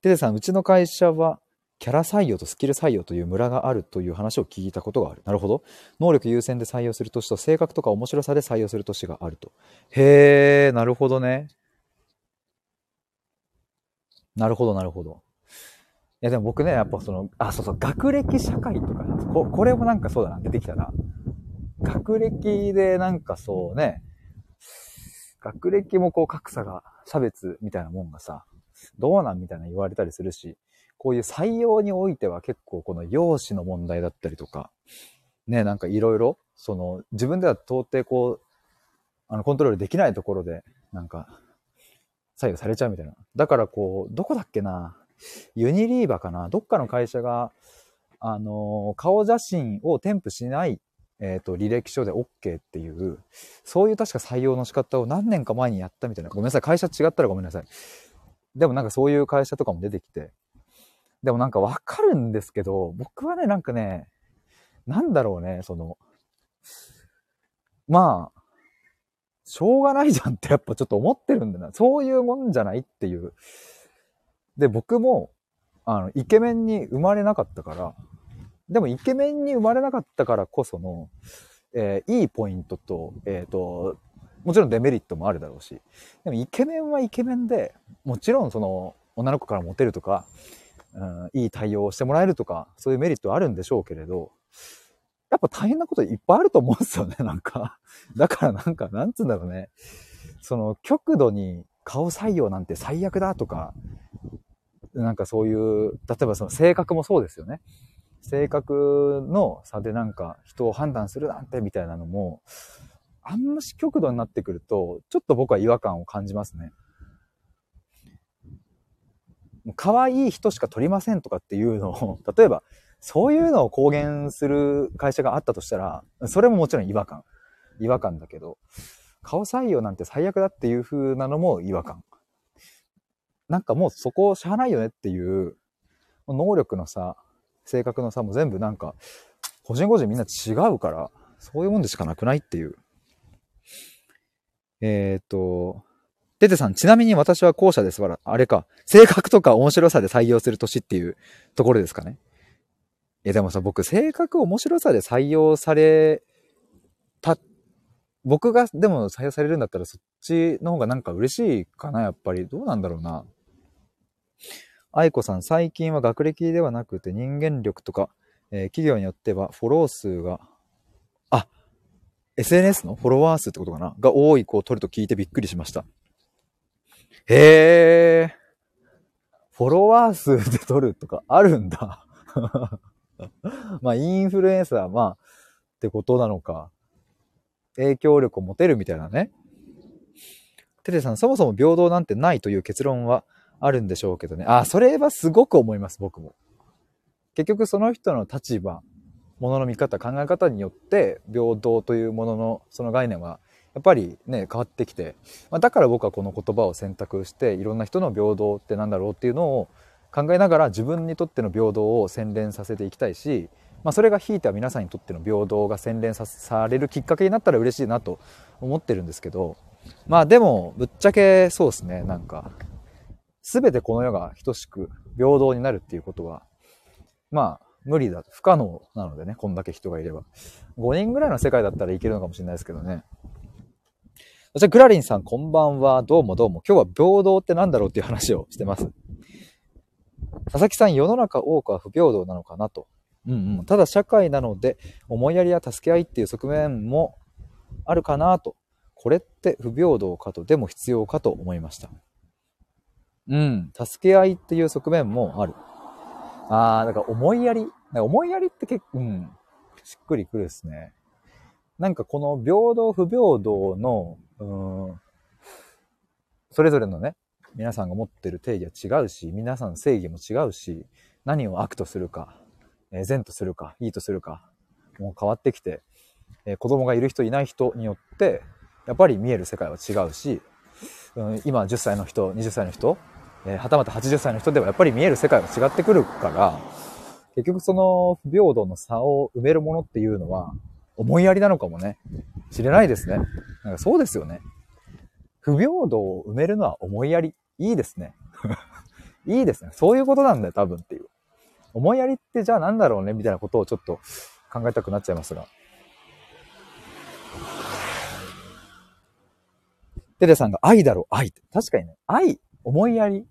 テテさん、うちの会社は、キャラ採用とスキル採用というムラがあるという話を聞いたことがある。なるほど。能力優先で採用する年と性格とか面白さで採用する年があると。へー、なるほどね。なるほど、なるほど。いやでも僕ね、やっぱその、あ、そうそう、学歴社会とかこ、これもなんかそうだな、出てきたな。学歴でなんかそうね、学歴もこう格差が、差別みたいなもんがさ、どうなんみたいな言われたりするし、こういう採用においては結構この容姿の問題だったりとか、ね、なんかいろいろ、その自分では到底こう、あのコントロールできないところで、なんか、左右されちゃうみたいな。だからこう、どこだっけな、ユニリーバかな、どっかの会社が、あの、顔写真を添付しない、えっ、ー、と、履歴書で OK っていう、そういう確か採用の仕方を何年か前にやったみたいな。ごめんなさい、会社違ったらごめんなさい。でもなんかそういう会社とかも出てきて、でもなんかわかるんですけど、僕はね、なんかね、なんだろうね、その、まあ、しょうがないじゃんって やっぱちょっと思ってるんだな。そういうもんじゃないっていう。で、僕も、あの、イケメンに生まれなかったから、でもイケメンに生まれなかったからこその、えー、いいポイントと、えっ、ー、と、もちろんデメリットもあるだろうし、でもイケメンはイケメンで、もちろんその、女の子からモテるとか、うん、いい対応をしてもらえるとか、そういうメリットはあるんでしょうけれど、やっぱ大変なこといっぱいあると思うんですよね、なんか。だからなんか、なんつうんだろうね。その、極度に顔採用なんて最悪だとか、なんかそういう、例えばその性格もそうですよね。性格の差でなんか人を判断するなんてみたいなのも、あんまし極度になってくると、ちょっと僕は違和感を感じますね。可愛い人しか取りませんとかっていうのを、例えば、そういうのを公言する会社があったとしたら、それももちろん違和感。違和感だけど、顔採用なんて最悪だっていう風なのも違和感。なんかもうそこしゃあないよねっていう、能力の差、性格の差も全部なんか、個人個人みんな違うから、そういうもんでしかなくないっていう。えっ、と、テテさん、ちなみに私は後者ですから、あれか、性格とか面白さで採用する年っていうところですかね。いやでもさ、僕、性格面白さで採用された、僕がでも採用されるんだったらそっちの方がなんか嬉しいかな、やっぱり。どうなんだろうな。愛子さん、最近は学歴ではなくて人間力とか、えー、企業によってはフォロー数が、あ、SNS のフォロワー数ってことかなが多い子を取ると聞いてびっくりしました。へえ。フォロワー数で取るとかあるんだ。まあ、インフルエンサー、まあ、ってことなのか。影響力を持てるみたいなね。テテさん、そもそも平等なんてないという結論はあるんでしょうけどね。あ、それはすごく思います、僕も。結局その人の立場、ものの見方、考え方によって、平等というもののその概念はやっぱりね、変わってきて、まあ、だから僕はこの言葉を選択して、いろんな人の平等って何だろうっていうのを考えながら自分にとっての平等を洗練させていきたいし、まあ、それがひいては皆さんにとっての平等が洗練されるきっかけになったら嬉しいなと思ってるんですけど、まあでも、ぶっちゃけそうですね、なんか、すべてこの世が等しく平等になるっていうことは、まあ、無理だ、不可能なのでね、こんだけ人がいれば。5人ぐらいの世界だったらいけるのかもしれないですけどね。そしてグラリンさんこんばんは。どうもどうも。今日は平等って何だろうっていう話をしてます。佐々木さん、世の中多くは不平等なのかなと。うんうん。ただ社会なので、思いやりや助け合いっていう側面もあるかなと。これって不平等かと、でも必要かと思いました。うん。助け合いっていう側面もある。あー、だから思いやり。思いやりって結構、うん。しっくりくるですね。なんかこの平等不平等の、それぞれのね、皆さんが持ってる定義は違うし、皆さんの正義も違うし、何を悪とするか、えー、善とするか、いいとするか、もう変わってきて、えー、子供がいる人いない人によって、やっぱり見える世界は違うし、うん、今10歳の人、20歳の人、えー、はたまた80歳の人ではやっぱり見える世界は違ってくるから、結局その不平等の差を埋めるものっていうのは、思いやりなのかもね、知れないですね。なんかそうですよね。不平等を埋めるのは思いやり。いいですね。いいですね。そういうことなんだよ、多分っていう。思いやりってじゃあ何だろうねみたいなことをちょっと考えたくなっちゃいますが。テレさんが愛だろ、愛って。確かにね、愛、思いやり。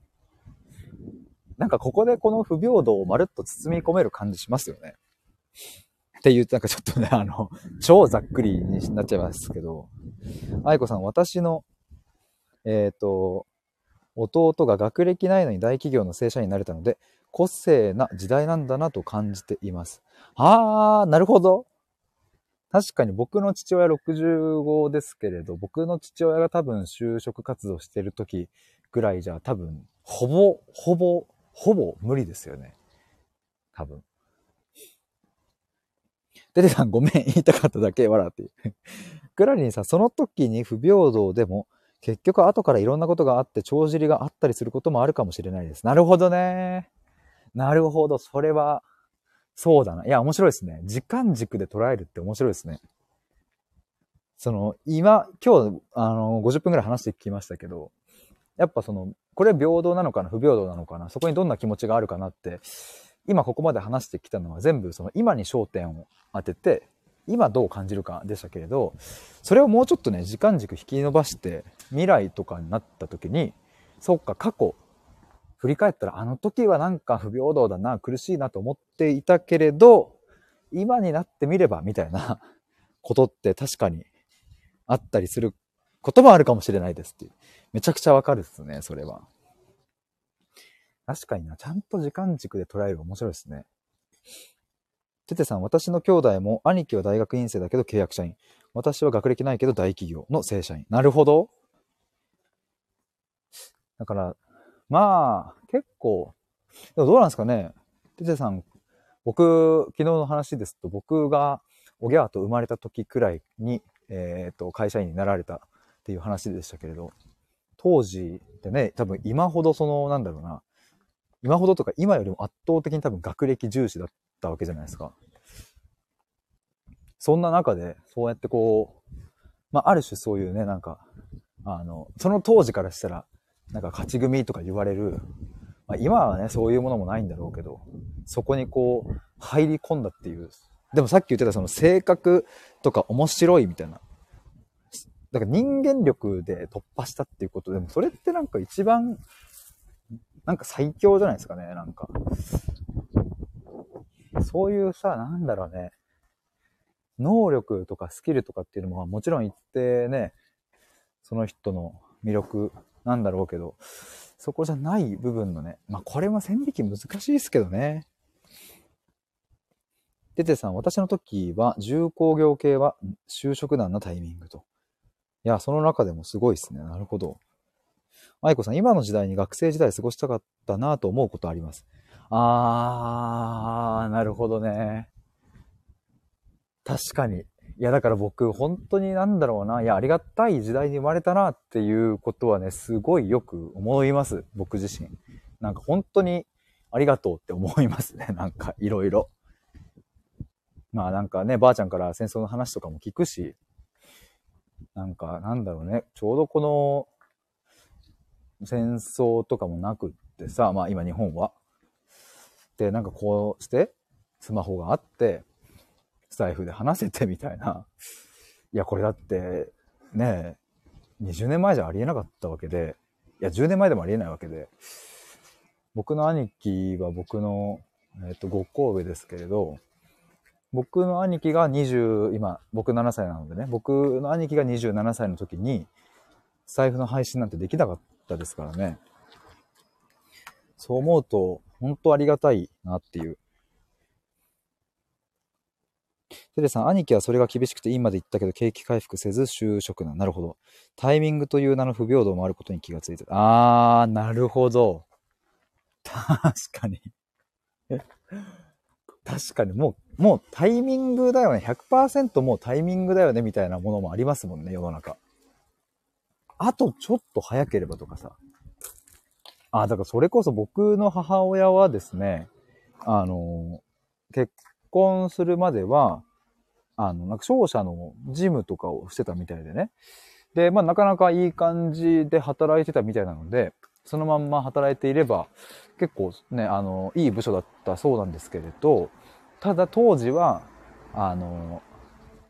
なんかここでこの不平等をまるっと包み込める感じしますよね。って言うなんかちょっとね、あの、超ざっくりになっちゃいますけど、愛子さん、私の、えっ、ー、と、弟が学歴ないのに大企業の正社員になれたので、個性な時代なんだなと感じています。あー、なるほど。確かに僕の父親65ですけれど、僕の父親が多分就職活動してる時ぐらいじゃ多分、ほぼ、ほぼ、ほぼ無理ですよね。多分。デデさんごめん、言いたかっただけ、笑って。クラリンさん、その時に不平等でも、結局後からいろんなことがあって、帳尻があったりすることもあるかもしれないです。なるほどね。なるほど、それは、そうだな。いや、面白いですね。時間軸で捉えるって面白いですね。その、今、今日、あの、50分くらい話してきましたけど、やっぱその、これ平等なのかな、不平等なのかな、そこにどんな気持ちがあるかなって、今ここまで話してきたのは全部その今に焦点を当てて、今どう感じるかでしたけれど、それをもうちょっとね、時間軸引き伸ばして、未来とかになった時に、そっか、過去、振り返ったら、あの時はなんか不平等だな、苦しいなと思っていたけれど、今になってみれば、みたいなことって確かにあったりすることもあるかもしれないですっていう。めちゃくちゃわかるっすね、それは。確かにな、ちゃんと時間軸で捉える面白いですね。ててさん、私の兄弟も兄貴は大学院生だけど契約社員。私は学歴ないけど大企業の正社員。なるほど。だから、まあ、結構、でもどうなんですかね。ててさん、僕、昨日の話ですと、僕がおぎゃーと生まれた時くらいに、えっ、と、会社員になられたっていう話でしたけれど、当時ってね、多分今ほどその、なんだろうな、今ほどとか今よりも圧倒的に多分学歴重視だったわけじゃないですか。そんな中で、そうやってこう、まあ、ある種そういうね、なんか、あの、その当時からしたら、なんか勝ち組とか言われる、まあ、今はね、そういうものもないんだろうけど、そこにこう、入り込んだっていう。でもさっき言ってたその性格とか面白いみたいな。だから人間力で突破したっていうことでも、それってなんか一番なんか最強じゃないですかね、なんか。そういうさ、なんだろうね。能力とかスキルとかっていうのももちろん一定ね、その人の魅力なんだろうけど、そこじゃない部分のね、まあこれも線引き難しいですけどね。ててさん、私の時は重工業系は就職難なタイミングと。いや、その中でもすごいですね。なるほど。愛子さん、今の時代に学生時代過ごしたかったなと思うことあります。あー、なるほどね。確かに。いや、だから僕、本当になんだろうな。いや、ありがたい時代に生まれたなっていうことはね、すごいよく思います。僕自身。なんか本当にありがとうって思いますね。なんか、いろいろ。まあなんかね、ばあちゃんから戦争の話とかも聞くし、なんか、なんだろうね、ちょうどこの戦争とかもなくってさ、まあ今日本は。で、なんかこうして、スマホがあって、スタイフで話せてみたいな。いや、これだって、ねえ、20年前じゃありえなかったわけで、いや、10年前でもありえないわけで、僕の兄貴は僕の、えっ、と、5個上ですけれど、僕の兄貴が20、今、僕7歳なのでね、僕の兄貴が27歳の時に、財布の配信なんてできなかったですからね。そう思うと、本当ありがたいなっていう。テレさん、兄貴はそれが厳しくていいまで言ったけど、景気回復せず就職な。なるほど。タイミングという名の不平等もあることに気がついてた。あー、なるほど。確かに 確かに、もう、もうタイミングだよね。100%もうタイミングだよね、みたいなものもありますもんね、世の中。あとちょっと早ければとかさ。あ、だからそれこそ僕の母親はですね、あの、結婚するまでは、あの、なんか商社の事務とかをしてたみたいでね。で、まあなかなかいい感じで働いてたみたいなので、そのまんま働いていれば、結構ね、あの、いい部署だったそうなんですけれど、ただ当時は、あの、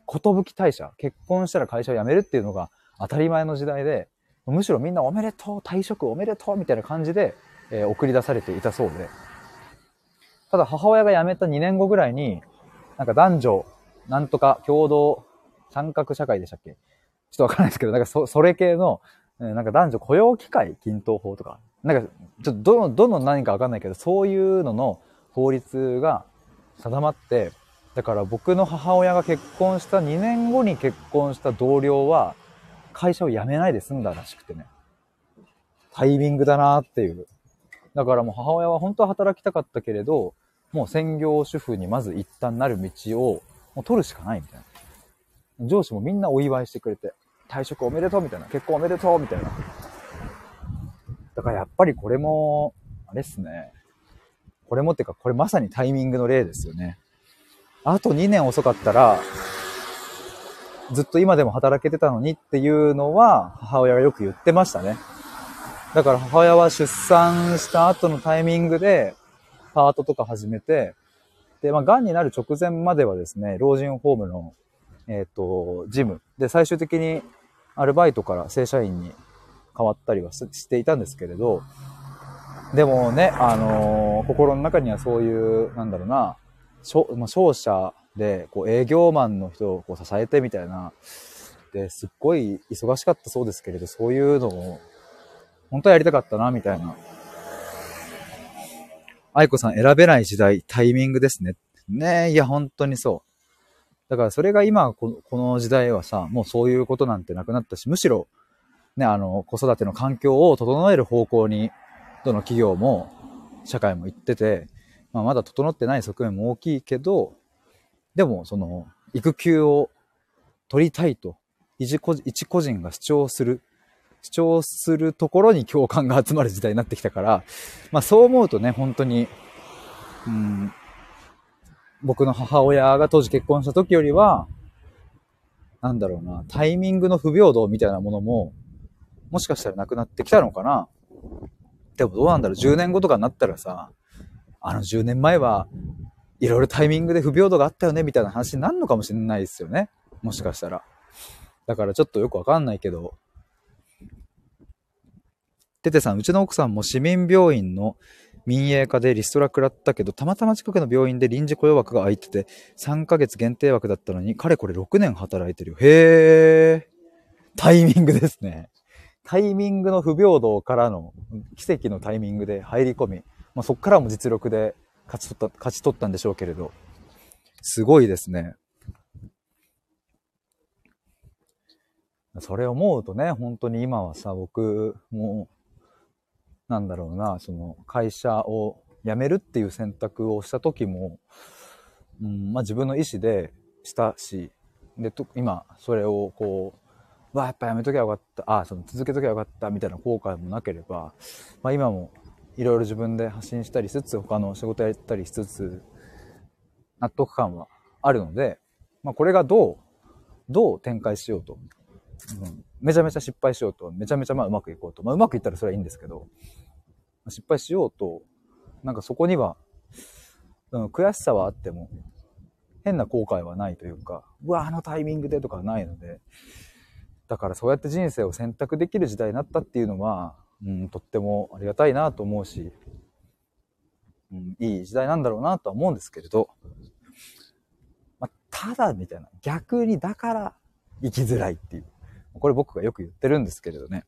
ことぶき退社、結婚したら会社を辞めるっていうのが当たり前の時代で、むしろみんなおめでとう、退職おめでとうみたいな感じで、えー、送り出されていたそうで。ただ母親が辞めた2年後ぐらいに、なんか男女、なんとか共同参画社会でしたっけ？ちょっとわからないですけど、なんかそ、それ系の、なんか男女雇用機会均等法とか、なんか、ちょっとどの、どの何かわかんないけど、そういうのの法律が定まって、だから僕の母親が結婚した2年後に結婚した同僚は、会社を辞めないで済んだらしくてね。タイミングだなっていう。だからもう母親は本当は働きたかったけれど、もう専業主婦にまず一旦なる道をもう取るしかないみたいな。上司もみんなお祝いしてくれて、退職おめでとうみたいな、結婚おめでとうみたいな。だからやっぱりこれも、あれっすね。これもってか、これまさにタイミングの例ですよね。あと2年遅かったら、ずっと今でも働けてたのにっていうのは母親がよく言ってましたね。だから母親は出産した後のタイミングでパートとか始めて、で、まあ、癌になる直前まではですね、老人ホームの、えっ、ー、と、ジムで最終的にアルバイトから正社員に変わったりはしていたんですけれど、でもね、あのー、心の中にはそういう、なんだろうな、まあ、商社で、こう、営業マンの人をこう支えてみたいな、で、すっごい忙しかったそうですけれど、そういうのを、本当はやりたかったな、みたいな。愛子さん選べない時代、タイミングですね。ねいや、本当にそう。だからそれが今こ、の時代はさ、もうそういうことなんてなくなったし、むしろ、ね、あの、子育ての環境を整える方向に、どの企業も、社会も行ってて、まあ、まだ整ってない側面も大きいけど、でも、その、育休を取りたいと、一個人が主張する、主張するところに共感が集まる時代になってきたから、まあそう思うとね、本当に、うん、僕の母親が当時結婚した時よりは、なんだろうな、タイミングの不平等みたいなものも、もしかしたらなくなってきたのかな。でもどうなんだろう、10年後とかになったらさ、あの10年前はいろいろタイミングで不平等があったよね、みたいな話になるのかもしれないですよね。もしかしたら。だからちょっとよくわかんないけど。ててさん、うちの奥さんも市民病院の民営化でリストラ食らったけど、たまたま近くの病院で臨時雇用枠が空いてて、3ヶ月限定枠だったのに、かれこれ6年働いてるよ。へー。タイミングですね。タイミングの不平等からの奇跡のタイミングで入り込み、まあ、そこからも実力で勝ち取った、勝ち取ったんでしょうけれど、すごいですね。それを思うとね、本当に今はさ、僕もなんだろうな、その会社を辞めるっていう選択をした時も、うん、まあ自分の意思でしたし、で、と今、それをこう、わ、やっぱやめときゃよかった、あ、その続けときゃよかったみたいな後悔もなければ、まあ今もいろいろ自分で発信したりしつつ、他の仕事やったりしつつ、納得感はあるので、まあこれがどう、どう展開しようと、うん、めちゃめちゃ失敗しようと、めちゃめちゃまあうまくいこうと、まあうまくいったらそれはいいんですけど、失敗しようと、なんかそこには、うん、悔しさはあっても、変な後悔はないというか、うわ、あのタイミングでとかはないので、だからそうやって人生を選択できる時代になったっていうのは、うん、とってもありがたいなと思うし、うん、いい時代なんだろうなとは思うんですけれど、まあ、ただみたいな、逆にだから生きづらいっていう。これ僕がよく言ってるんですけれどね。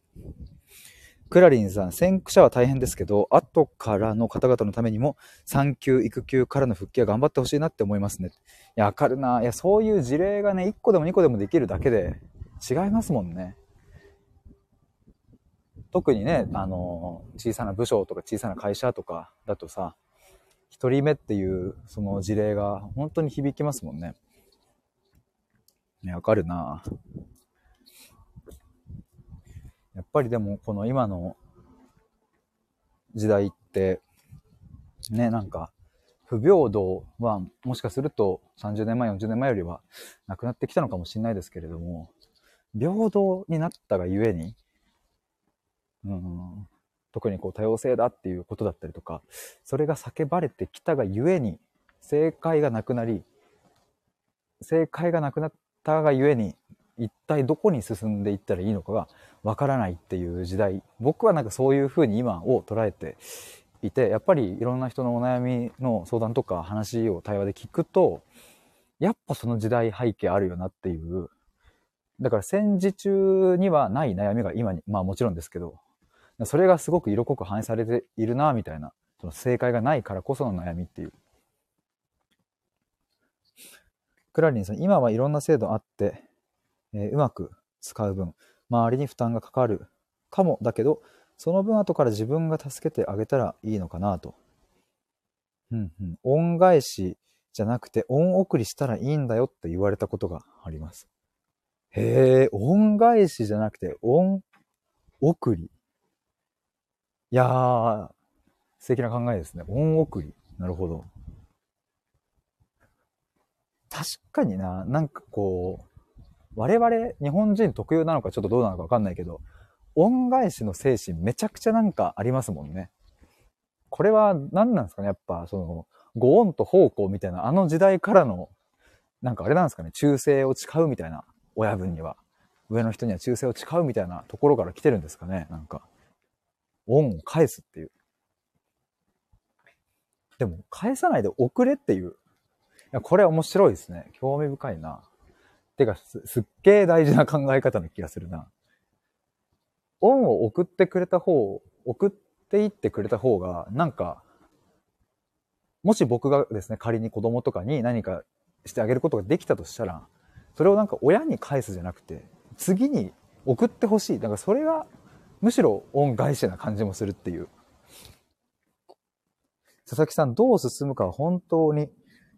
クラリンさん、先駆者は大変ですけど、後からの方々のためにも、産休、育休からの復帰は頑張ってほしいなって思いますね。いや、わかるな。いや、そういう事例がね、1個でも2個でもできるだけで違いますもんね。特にね、あの、小さな部署とか小さな会社とかだとさ、1人目っていうその事例が本当に響きますもんね。ね、わかるな。やっぱりでもこの今の時代って、ね、なんか、不平等はもしかすると30年前、40年前よりはなくなってきたのかもしれないですけれども、平等になったがゆえに、うん、特にこう多様性だっていうことだったりとか、それが叫ばれてきたがゆえに、正解がなくなり、正解がなくなったがゆえに、一体どこに進んでいったらいいのかがわからないっていう時代。僕はなんかそういうふうに今を捉えていてやっぱりいろんな人のお悩みの相談とか話を対話で聞くとやっぱその時代背景あるよなっていう。だから戦時中にはない悩みが今にまあもちろんですけどそれがすごく色濃く反映されているなみたいなその正解がないからこその悩みっていうクラリンさん今はいろんな制度あってえー、うまく使う分、周りに負担がかかるかもだけど、その分後から自分が助けてあげたらいいのかなと。うんうん。恩返しじゃなくて恩送りしたらいいんだよって言われたことがあります。へえ、恩返しじゃなくて恩送り。いやー、素敵な考えですね。恩送り。なるほど。確かにな、なんかこう、我々日本人特有なのかちょっとどうなのかわかんないけど、恩返しの精神めちゃくちゃなんかありますもんね。これは何なんですかね？やっぱその、ご恩と奉公みたいなあの時代からの、なんかあれなんですかね？忠誠を誓うみたいな親分には。上の人には忠誠を誓うみたいなところから来てるんですかね？なんか。恩を返すっていう。でも、返さないで送れっていう。いや、これ面白いですね。興味深いな。てかす、すっげえ大事な考え方の気がするな。恩を送ってくれた方、送っていってくれた方が、なんか、もし僕がですね、仮に子供とかに何かしてあげることができたとしたら、それをなんか親に返すじゃなくて、次に送ってほしい。だからそれが、むしろ恩返しな感じもするっていう。佐々木さん、どう進むかは本当に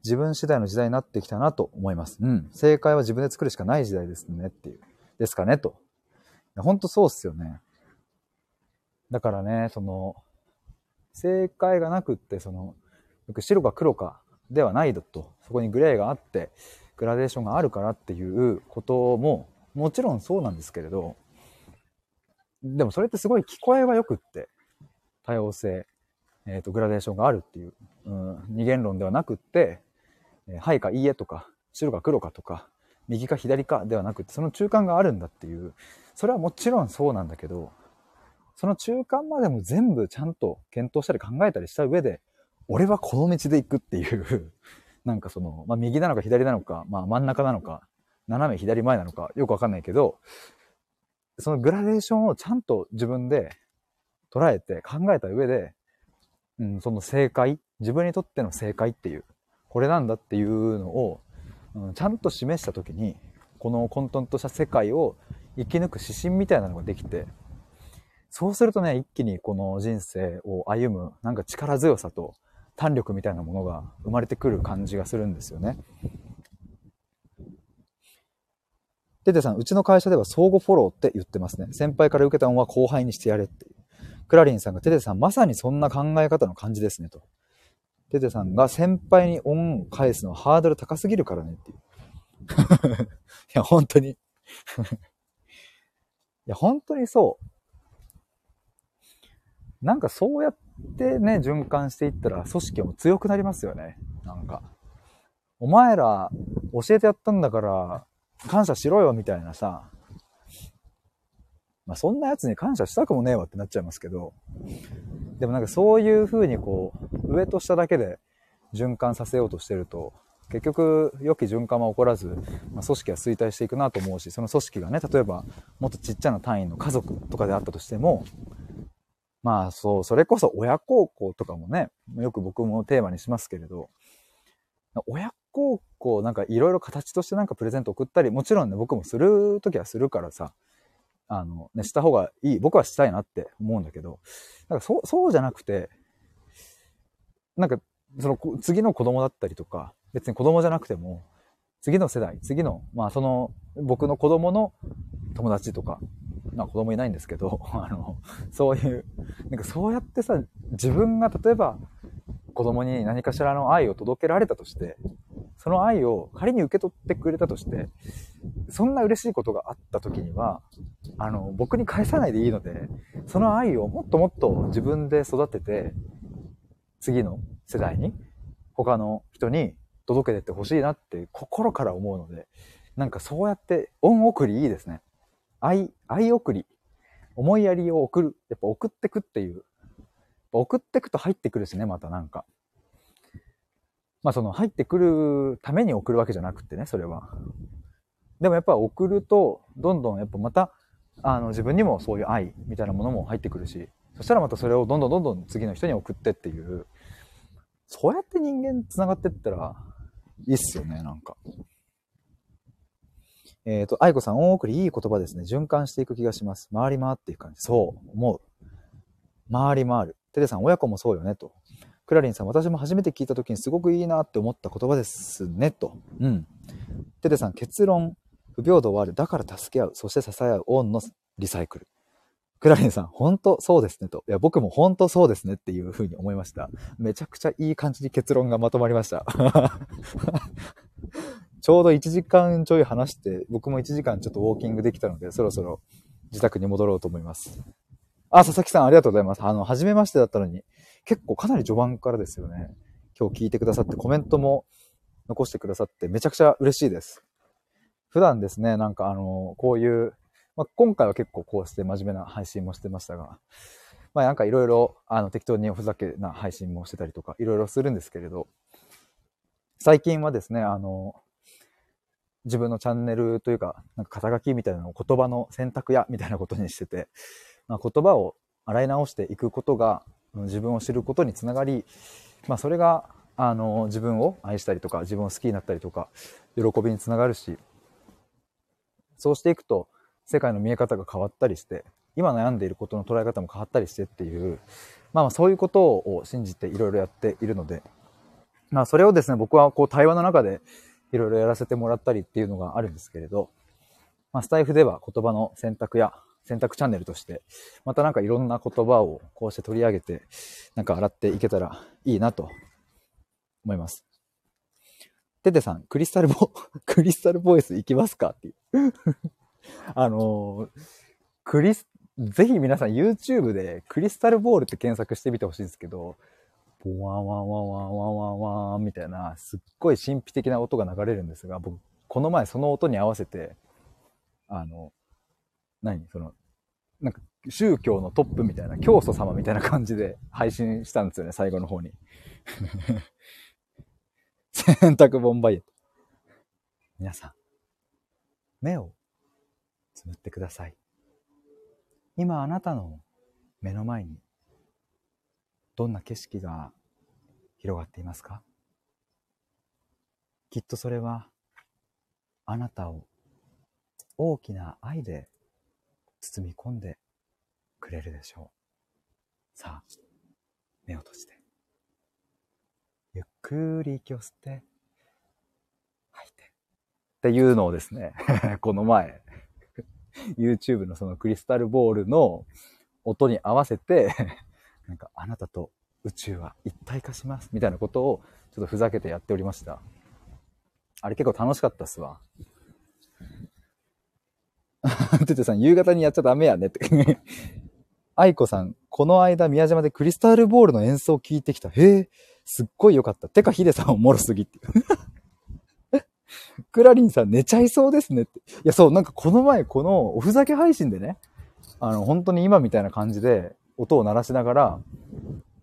自分次第の時代になってきたなと思います。うん。正解は自分で作るしかない時代ですねっていう。ですかねと。本当そうっすよね。だからね、その、正解がなくって、その、白か黒かではないだと。そこにグレーがあって、グラデーションがあるからっていうことも、もちろんそうなんですけれど、でもそれってすごい聞こえはよくって、多様性、えっ、ー、と、グラデーションがあるっていう、うん、二元論ではなくって、えはいかいいえとか、白か黒かとか、右か左かではなくて、その中間があるんだっていう、それはもちろんそうなんだけど、その中間までも全部ちゃんと検討したり考えたりした上で、俺はこの道で行くっていう なんかその、まあ、右なのか左なのか、まあ、真ん中なのか、斜め左前なのか、よくわかんないけど、そのグラデーションをちゃんと自分で捉えて考えた上で、うん、その正解、自分にとっての正解っていう、これなんだっていうのを、うん、ちゃんと示した時に、この混沌とした世界を生き抜く指針みたいなのができて、そうするとね、一気にこの人生を歩む、なんか力強さと胆力みたいなものが生まれてくる感じがするんですよね。テテさん、うちの会社では相互フォローって言ってますね。先輩から受けた恩は後輩にしてやれっていう。クラリンさんが、テテさん、まさにそんな考え方の感じですね、と。テテさんが、先輩に恩を返すのはハードル高すぎるからねっていう。いや、本当に いや、本当にそう。なんかそうやってね、循環していったら組織も強くなりますよね。なんか。お前ら教えてやったんだから感謝しろよみたいなさ、まあそんなやつに感謝したくもねえわってなっちゃいますけど、でもなんかそういう風にこう、上と下だけで循環させようとしてると、結局良き循環は起こらず、まあ、組織は衰退していくなと思うし、その組織がね、例えばもっとちっちゃな単位の家族とかであったとしても、まあそう、それこそ親孝行とかもね、よく僕もテーマにしますけれど、親孝行なんかいろいろ形としてなんかプレゼント送ったり、もちろんね、僕もするときはするからさ、あの、ね、した方がいい。僕はしたいなって思うんだけど、なんかそう、そうじゃなくて、なんか、その次の子供だったりとか、別に子供じゃなくても、次の世代、次の、まあその、僕の子供の友達とか、まあ子供いないんですけど、あの、そういう、なんかそうやってさ、自分が例えば子供に何かしらの愛を届けられたとして、その愛を仮に受け取ってくれたとして、そんな嬉しいことがあった時には、あの、僕に返さないでいいので、その愛をもっともっと自分で育てて、次の世代に、他の人に届けてってほしいなって心から思うので、なんかそうやって恩送りいいですね。愛、愛送り。思いやりを送る。やっぱ送ってくっていう。送ってくと入ってくるしね、またなんか。まあその入ってくるために送るわけじゃなくてね、それは。でもやっぱ送ると、どんどんやっぱまた、あの自分にもそういう愛みたいなものも入ってくるし、そしたらまたそれをどんどんどんどん次の人に送ってっていう、そうやって人間繋がってったらいいっすよね、なんか。えっ、ー、と、愛子さん、大送りいい言葉ですね。循環していく気がします。回り回っていく感じ。そう、思う。回り回る。テレさん、親子もそうよね、と。クラリンさん、私も初めて聞いた時にすごくいいなって思った言葉ですね、と。うん。テテさん、結論、不平等はある。だから助け合う。そして支え合う。オンのリサイクル。クラリンさん、本当そうですねと。いや、僕も本当そうですねっていうふうに思いました。めちゃくちゃいい感じに結論がまとまりました。ちょうど1時間ちょい話して、僕も1時間ちょっとウォーキングできたので、そろそろ自宅に戻ろうと思います。あ、佐々木さんありがとうございます。あの、初めましてだったのに、結構かなり序盤からですよね。今日聞いてくださってコメントも残してくださってめちゃくちゃ嬉しいです。普段ですね、なんかあの、こういう、まあ、今回は結構こうして真面目な配信もしてましたが、まあなんかいろいろ、あの、適当におふざけな配信もしてたりとか、いろいろするんですけれど、最近はですね、あの、自分のチャンネルというか、なんか肩書きみたいなのを言葉の選択やみたいなことにしてて、まあ、言葉を洗い直していくことが自分を知ることにつながり、まあ、それがあの自分を愛したりとか自分を好きになったりとか喜びにつながるしそうしていくと世界の見え方が変わったりして今悩んでいることの捉え方も変わったりしてっていう、まあ、まあそういうことを信じていろいろやっているので、まあ、それをですね僕はこう対話の中でいろいろやらせてもらったりっていうのがあるんですけれど、まあ、スタイフでは言葉の選択や選択チャンネルとして、またなんかいろんな言葉をこうして取り上げて、なんか洗っていけたらいいなと思います。ててさん、クリスタルボ、クリスタルボイス行きますか？っていう。あのー、クリス、ぜひ皆さん YouTube でクリスタルボールって検索してみてほしいんですけど、ボワンワンワンワンワンワンワンみたいな、すっごい神秘的な音が流れるんですが、僕、この前その音に合わせて、あの、何？その、なんか宗教のトップみたいな、教祖様みたいな感じで配信したんですよね、最後の方に。洗濯ボンバイエット。皆さん、目をつむってください。今あなたの目の前に、どんな景色が広がっていますか？きっとそれは、あなたを大きな愛で包み込んでくれるでしょう。さあ、目を閉じて。ゆっくり息を吸って、吐いて。っていうのをですね、この前、YouTube のそのクリスタルボールの音に合わせて、なんかあなたと宇宙は一体化しますみたいなことをちょっとふざけてやっておりました。あれ結構楽しかったっすわ。ててさん、夕方にやっちゃダメやねって。愛子さん、この間宮島でクリスタルボールの演奏を聞いてきた。へえ、すっごい良かった。てかヒデさんおもろすぎって。クラリンさん寝ちゃいそうですねって。いや、そう、なんかこの前このおふざけ配信でね、あの、本当に今みたいな感じで音を鳴らしながら、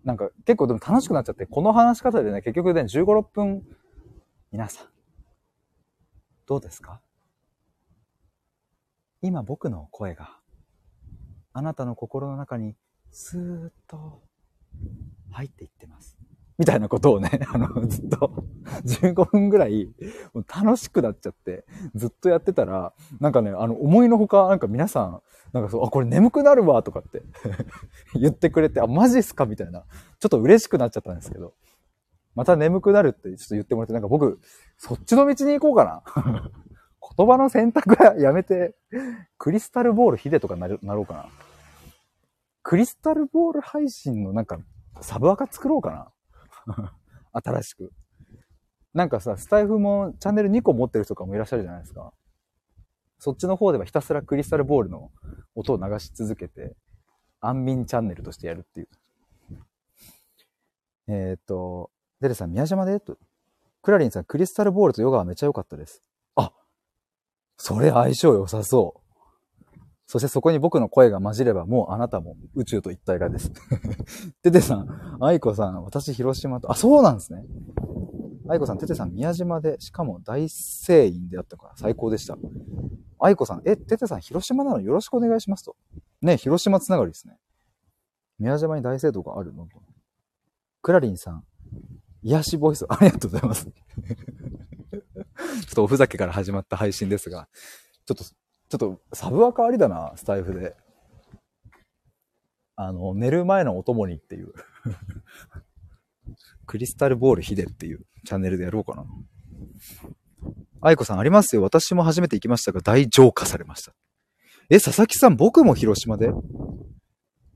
なんか結構でも楽しくなっちゃって、この話し方でね、結局ね、15、6分、皆さん、どうですか？今僕の声があなたの心の中にスーッと入っていってます。みたいなことをね、あの、ずっと15分ぐらい楽しくなっちゃって、ずっとやってたら、なんかね、あの、思いのほか、なんか皆さん、なんかそう、あ、これ眠くなるわ、とかって 言ってくれて、あ、マジっすか？みたいな。ちょっと嬉しくなっちゃったんですけど、また眠くなるってちょっと言ってもらって、なんか僕、そっちの道に行こうかな。言葉の選択はやめて、クリスタルボールヒデとかななろうかな。クリスタルボール配信のなんか、サブアカ作ろうかな。新しく。なんかさ、スタイフもチャンネル2個持ってる人とかもいらっしゃるじゃないですか。そっちの方ではひたすらクリスタルボールの音を流し続けて、安眠チャンネルとしてやるっていう。えっ、と、デレさん、宮島で？と、クラリンさん、クリスタルボールとヨガはめっちゃ良かったです。それ相性良さそう。そしてそこに僕の声が混じればもうあなたも宇宙と一体化です。ててさん、愛子さん、私広島と、あ、そうなんですね。愛子さん、ててさん、宮島で、しかも大聖院であったから最高でした。愛子さん、え、ててさん、広島なのよろしくお願いしますと。ね、広島つながりですね。宮島に大聖堂があるのとクラリンさん、癒しボイス、ありがとうございます。ちょっとおふざけから始まった配信ですが、ちょっと、ちょっとサブアカありだな、スタイフで。あの、寝る前のお供にっていう クリスタルボールヒデっていうチャンネルでやろうかな。愛子さんありますよ。私も初めて行きましたが、大浄化されました。え、佐々木さん、僕も広島で？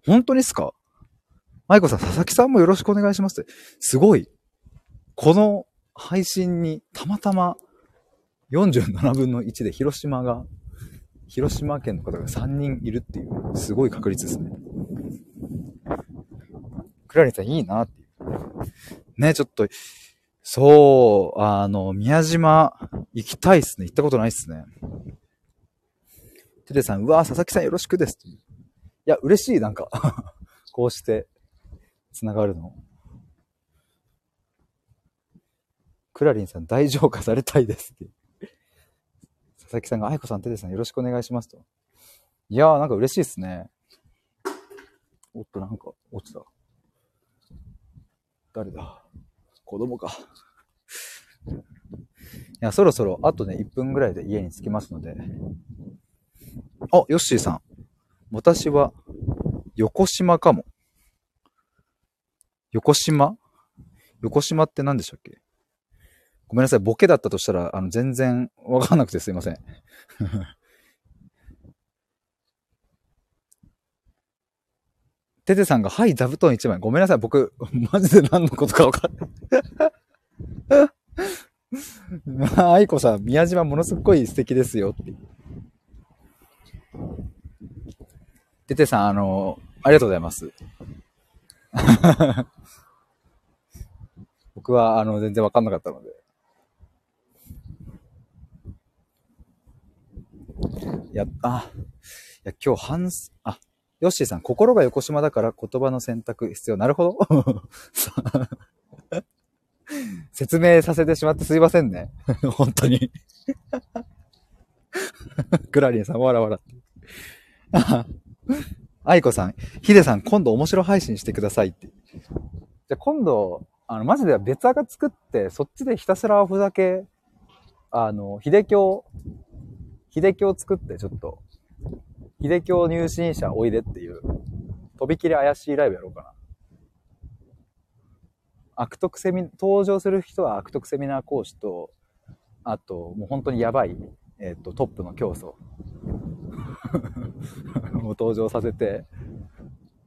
本当にっすか？愛子さん、佐々木さんもよろしくお願いします。すごい。この配信にたまたま47分の1で広島が、広島県の方が3人いるっていう、すごい確率ですね。クラリンさんいいなっていう。ね、ちょっと、そう、あの、宮島行きたいっすね。行ったことないっすね。テテさん、うわ佐々木さんよろしくです。いや、嬉しい、なんか こうして、繋がるの。クラリンさん、大浄化されたいですって。佐々木さんが、愛子さん、テテさんよろしくお願いしますと。いやー、なんか嬉しいっすね。おっと、なんか、落ちた。誰だ？子供か。いや、そろそろ、あとね、1分ぐらいで家に着きますので。あ、ヨッシーさん。私は、横島かも。横島？横島って何でしたっけ？ごめんなさい。ボケだったとしたら、あの、全然わかんなくてすいません。テテさんが、はい、座布団1枚。ごめんなさい。僕、マジで何のことかわかんない。愛子さん、宮島ものすっごい素敵ですよって。テテさん、あの、ありがとうございます。僕は、あの、全然わかんなかったので。や、あ、いや、今日半、あ、ヨッシーさん、心が邪だから言葉の選択必要。なるほど。説明させてしまってすいませんね。本当に。クラリンさん、わらわら。アイコさん、ヒデさん、今度面白配信してくださいって。じゃ、今度、あの、マジで別アカ作って、そっちでひたすらおふざけ、あの、秀教、秀教作って、ちょっと、秀教入信者おいでっていう、とびきり怪しいライブやろうかな。悪徳セミ、登場する人は悪徳セミナー講師と、あと、もう本当にやばい、えっ、ー、と、トップの競争。を登場させて、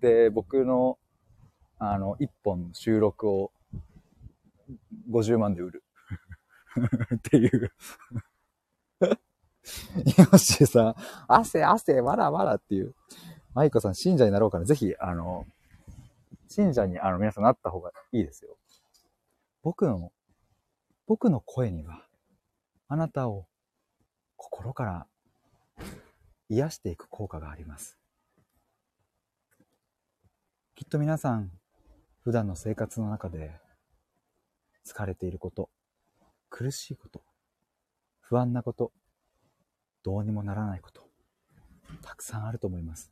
で、僕の、あの、一本収録を50万で売る。っていう。よしさん、汗、汗、わらわらっていう。マイコさん、信者になろうから、ぜひ、あの、信者に、あの、皆さんなった方がいいですよ。僕の、僕の声には、あなたを心から癒していく効果があります。きっと皆さん、普段の生活の中で、疲れていること、苦しいこと、不安なこと、どうにもならないこと、たくさんあると思います。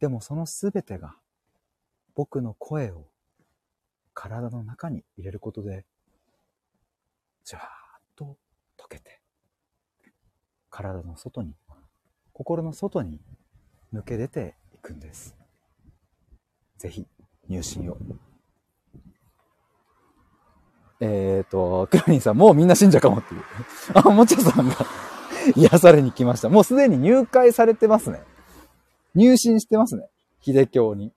でもそのすべてが僕の声を体の中に入れることで、じゃーっと溶けて、体の外に、心の外に抜け出ていくんです。ぜひ入信を。えっ、ー、と、クラリンさん、もうみんな信者かもっていう。あ、もちゃさんが 癒されに来ました。もうすでに入会されてますね。入信してますね。秀教に。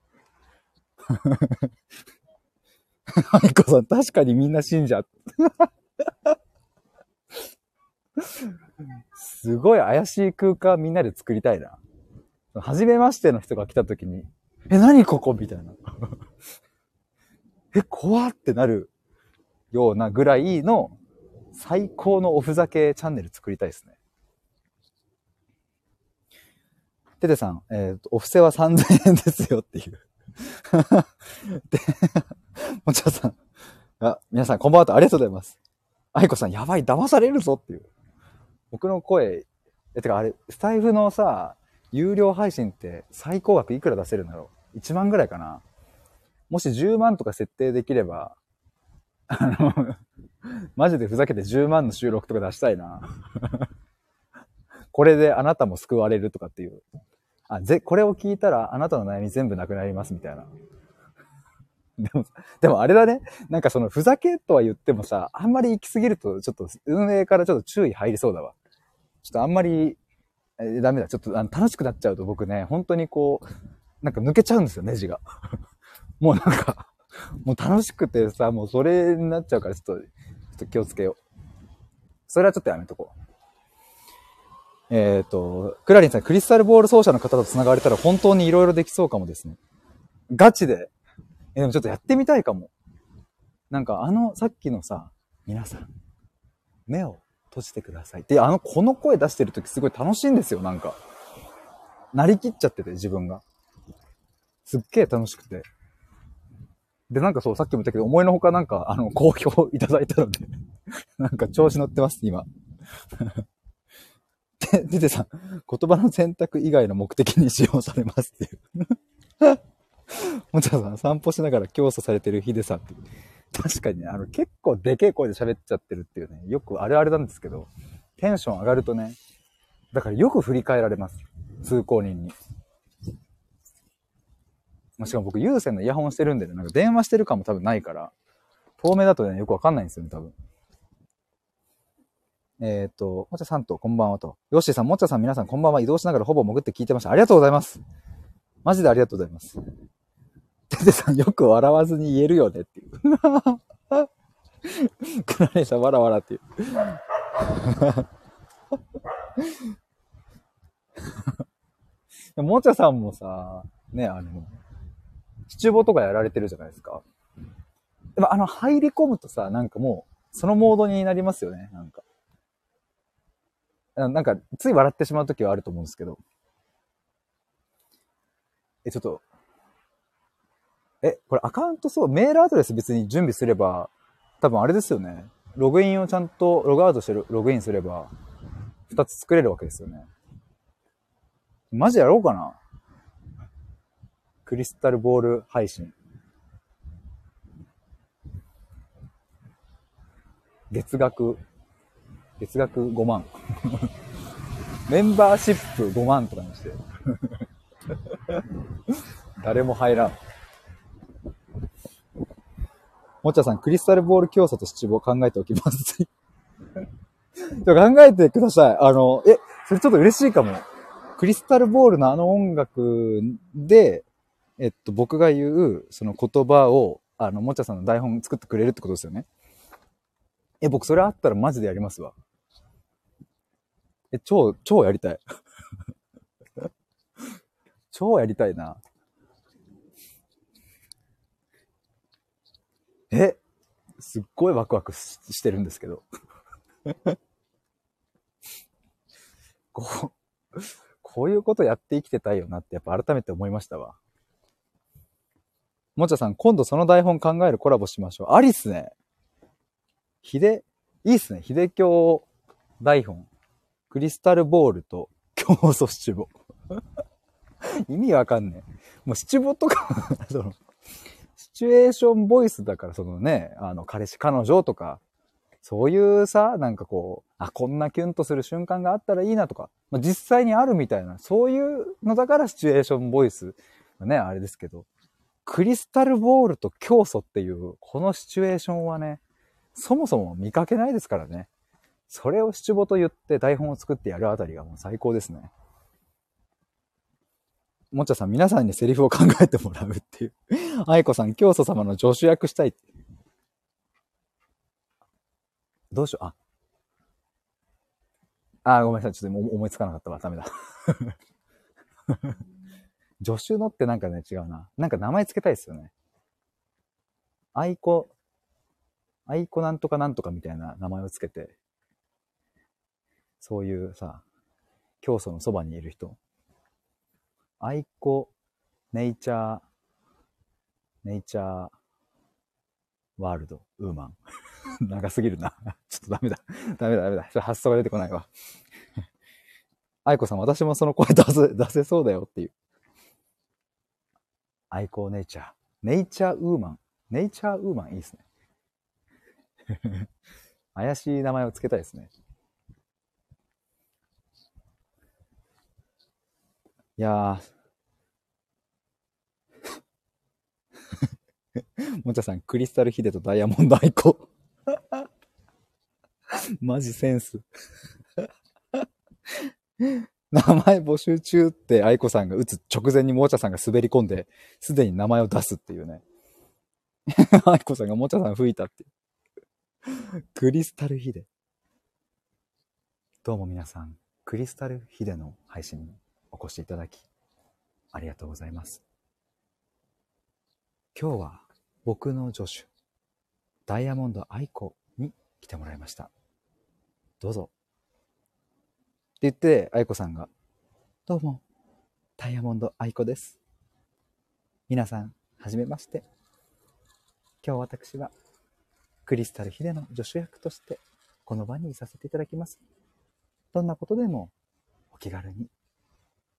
アイコさん、確かにみんな信者。すごい怪しい空間みんなで作りたいな。初めましての人が来た時に、え、何ここ？みたいな。え、怖ってなるようなぐらいの最高のおふざけチャンネル作りたいですね。テテさん、えっ、ー、と、お布施は3000円ですよっていう。で、もちろさん、あ、皆さんこんばんはとありがとうございます。愛子さん、やばい、騙されるぞっていう。僕の声、え、てかあれ、スタイフのさ、有料配信って最高額いくら出せるんだろう ?1 万ぐらいかな？もし10万とか設定できれば、あの、マジでふざけて10万の収録とか出したいな。これであなたも救われるとかっていう。あ、ぜ、これを聞いたらあなたの悩み全部なくなりますみたいな。でも、でもあれだね。なんかそのふざけとは言ってもさ、あんまり行き過ぎるとちょっと運営からちょっと注意入りそうだわ。ちょっとあんまり、えダメだ。ちょっとあの楽しくなっちゃうと僕ね、本当にこう、なんか抜けちゃうんですよ、ネジが。もうなんか、もう楽しくてさ、もうそれになっちゃうからちょっと、ちょっと気をつけよう。それはちょっとやめとこう。えっ、ー、と、クラリンさん、クリスタルボール奏者の方と繋がれたら本当に色々できそうかもですね。ガチで。え、でもちょっとやってみたいかも。なんかあの、さっきのさ、皆さん、目を閉じてください。で、あの、この声出してる時すごい楽しいんですよ、なんか。なりきっちゃってて、自分が。すっげえ楽しくて。で、なんかそう、さっきも言ったけど、思いのほかなんか、あの、好評いただいたのでなんか調子乗ってます、今。で、でてさん、言葉の選択以外の目的に使用されますっていう もちろさん、散歩しながら競争されてるヒデさんっていう。確かにね、あの、結構でけえ声で喋っちゃってるっていうね、よくあれあれなんですけど、テンション上がるとね、だからよく振り返られます。通行人に。しかも僕有線のイヤホンしてるんでね、なんか電話してる感も多分ないから、透明だとね、よくわかんないんですよね、多分。えっ、ー、と、もちゃさんとこんばんはと。ヨッシーさん、もちゃさん、皆さんこんばんは。移動しながらほぼ潜って聞いてました。ありがとうございます。マジでありがとうございます。ててさん、よく笑わずに言えるよねっていう。クラレさん、わらわらっていう。もちゃさんもさ、ね、あの、七五とかやられてるじゃないですか。でもあの、入り込むとさ、なんかもう、そのモードになりますよね、なんか。なんか、つい笑ってしまう時はあると思うんですけど。え、ちょっと、え、これアカウントそう、メールアドレス別に準備すれば、多分あれですよね。ログインをちゃんとログアウトしてログインすれば、二つ作れるわけですよね。マジやろうかなクリスタルボール配信。月額、月額5万。メンバーシップ5万とかにして。誰も入らん。もちゃさん、クリスタルボール競争と七五考えておきます。考えてください。あの、え、それちょっと嬉しいかも。クリスタルボールのあの音楽で、えっと、僕が言う、その言葉を、あの、もちゃさんの台本作ってくれるってことですよね。え、僕それあったらマジでやりますわ。え、超、超やりたい。超やりたいな。え、すっごいワクワクしてるんですけど。こう、こういうことやって生きてたいよなってやっぱ改めて思いましたわ。もちゃさん、今度その台本考えるコラボしましょう。ありっすね。ひで、いいっすね。ひで教台本。クリスタルボールと競争七五。意味わかんねえ。もう七五とか その、シチュエーションボイスだから、そのね、あの、彼氏、彼女とか、そういうさ、なんかこう、あ、こんなキュンとする瞬間があったらいいなとか、まあ、実際にあるみたいな、そういうのだからシチュエーションボイス、ね、あれですけど、クリスタルボールと競争っていう、このシチュエーションはね、そもそも見かけないですからね。それを七五と言って台本を作ってやるあたりがもう最高ですね。もっちゃさん、皆さんにセリフを考えてもらうっていう。愛子さん、教祖様の助手役したいって。どうしよう。あ。あ、ごめんなさい。ちょっと思いつかなかったわ。ダメだ。助手のってなんかね、違うな。なんか名前つけたいですよね。愛子、愛子なんとかなんとかみたいな名前をつけて、そういうさ、教祖のそばにいる人。愛子、ネイチャー、ネイチャー、ワールド、ウーマン。長すぎるな。ちょっとダメだ。ダメだ、ダメだ。発想が出てこないわ。愛子さん、私もその声出せ、出せそうだよっていう。愛好ネイチャー。ネイチャーウーマン。ネイチャーウーマンいいですね。怪しい名前をつけたいですね。いやー。もちゃさん、クリスタルヒデとダイヤモンドアイコ。マジセンス。名前募集中って愛子さんが打つ直前にもちゃさんが滑り込んで、すでに名前を出すっていうね。愛子さんがもちゃさん吹いたっていう。クリスタルヒデ。どうも皆さん、クリスタルヒデの配信お越しいただき、ありがとうございます。今日は僕の助手、ダイヤモンド愛子に来てもらいました。どうぞ。って言って、愛子さんが、どうも、ダイヤモンド愛子です。皆さん、はじめまして。今日私は、クリスタルヒデの助手役として、この場にいさせていただきます。どんなことでもお気軽に。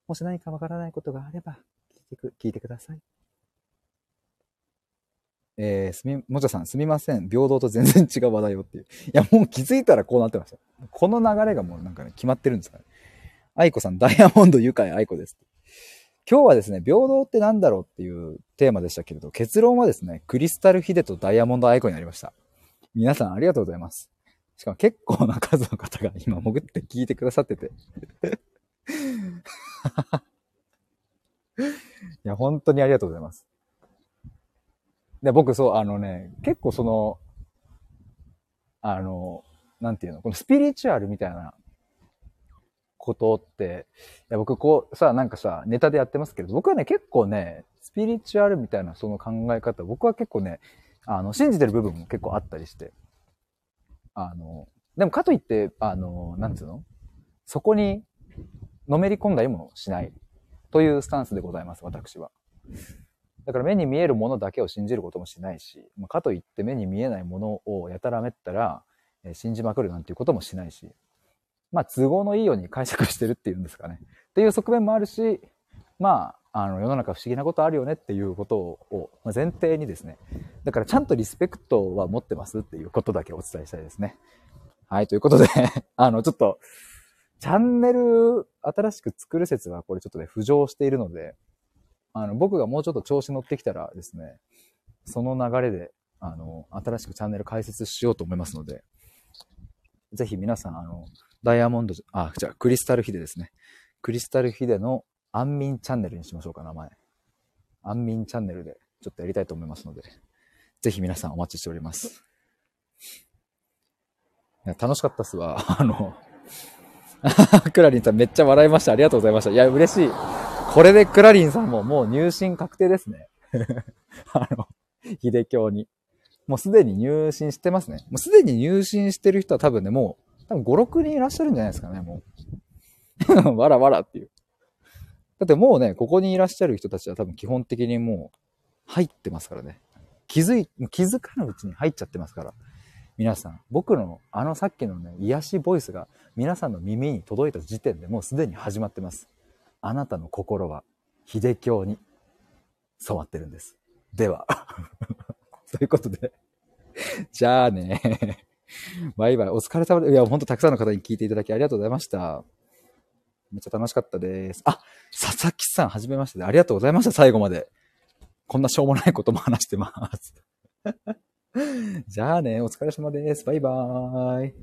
もし何かわからないことがあれば聞いてく、聞いてください。えー、すみ、もちゃさん、すみません。平等と全然違う話題をっていう。いや、もう気づいたらこうなってました。この流れがもうなんかね、決まってるんですかね。愛子さん、ダイヤモンド愉快愛子です。今日はですね、平等って何だろうっていうテーマでしたけれど、結論はですね、クリスタルヒデとダイヤモンド愛子になりました。皆さんありがとうございます。しかも結構な数の方が今潜って聞いてくださってて いや、本当にありがとうございます。で、僕そう、あのね、結構その、あの、なんていうの、このスピリチュアルみたいなことって、いや僕こう、さ、なんかさ、ネタでやってますけど、僕はね、結構ね、スピリチュアルみたいなその考え方、僕は結構ね、あの、信じてる部分も結構あったりして、あの、でもかといって、あの、なんつうのそこにのめり込んだりもしないというスタンスでございます、私は。だから目に見えるものだけを信じることもしないし、まあ、かといって目に見えないものをやたらめったら、え、信じまくるなんていうこともしないし、まあ都合のいいように解釈してるっていうんですかね。っていう側面もあるし、まあ、あの世の中不思議なことあるよねっていうことを前提にですね、だからちゃんとリスペクトは持ってますっていうことだけお伝えしたいですね。はい、ということで あの、ちょっと、チャンネル新しく作る説がこれちょっとね、浮上しているので、あの、僕がもうちょっと調子乗ってきたらですね、その流れで、あの、新しくチャンネル開設しようと思いますので、ぜひ皆さん、あの、ダイヤモンド、あ、じゃあ、クリスタルヒデですね。クリスタルヒデの安眠チャンネルにしましょうか、名前。安眠チャンネルでちょっとやりたいと思いますので、ぜひ皆さんお待ちしております。楽しかったっすわ。あの、クラリンさんめっちゃ笑いました。ありがとうございました。いや、嬉しい。これでクラリンさんももう入信確定ですね。あの、秀教に。もうすでに入信してますね。もうすでに入信してる人は多分ね、もう、多分5、6人いらっしゃるんじゃないですかね、もう。わらわらっていう。だってもうね、ここにいらっしゃる人たちは多分基本的にもう入ってますからね。気づい、気づかぬうちに入っちゃってますから。皆さん、僕のあのさっきのね、癒しボイスが皆さんの耳に届いた時点でもうすでに始まってます。あなたの心は秀教に染まってるんです。では。ということでじゃあねバイバイ。お疲れ様で、いや、ほんとたくさんの方に聞いていただきありがとうございました。めっちゃ楽しかったです。あ、佐々木さん、はじめまして、ありがとうございました、最後まで。こんなしょうもないことも話してます。じゃあね、お疲れ様です。バイバーイ。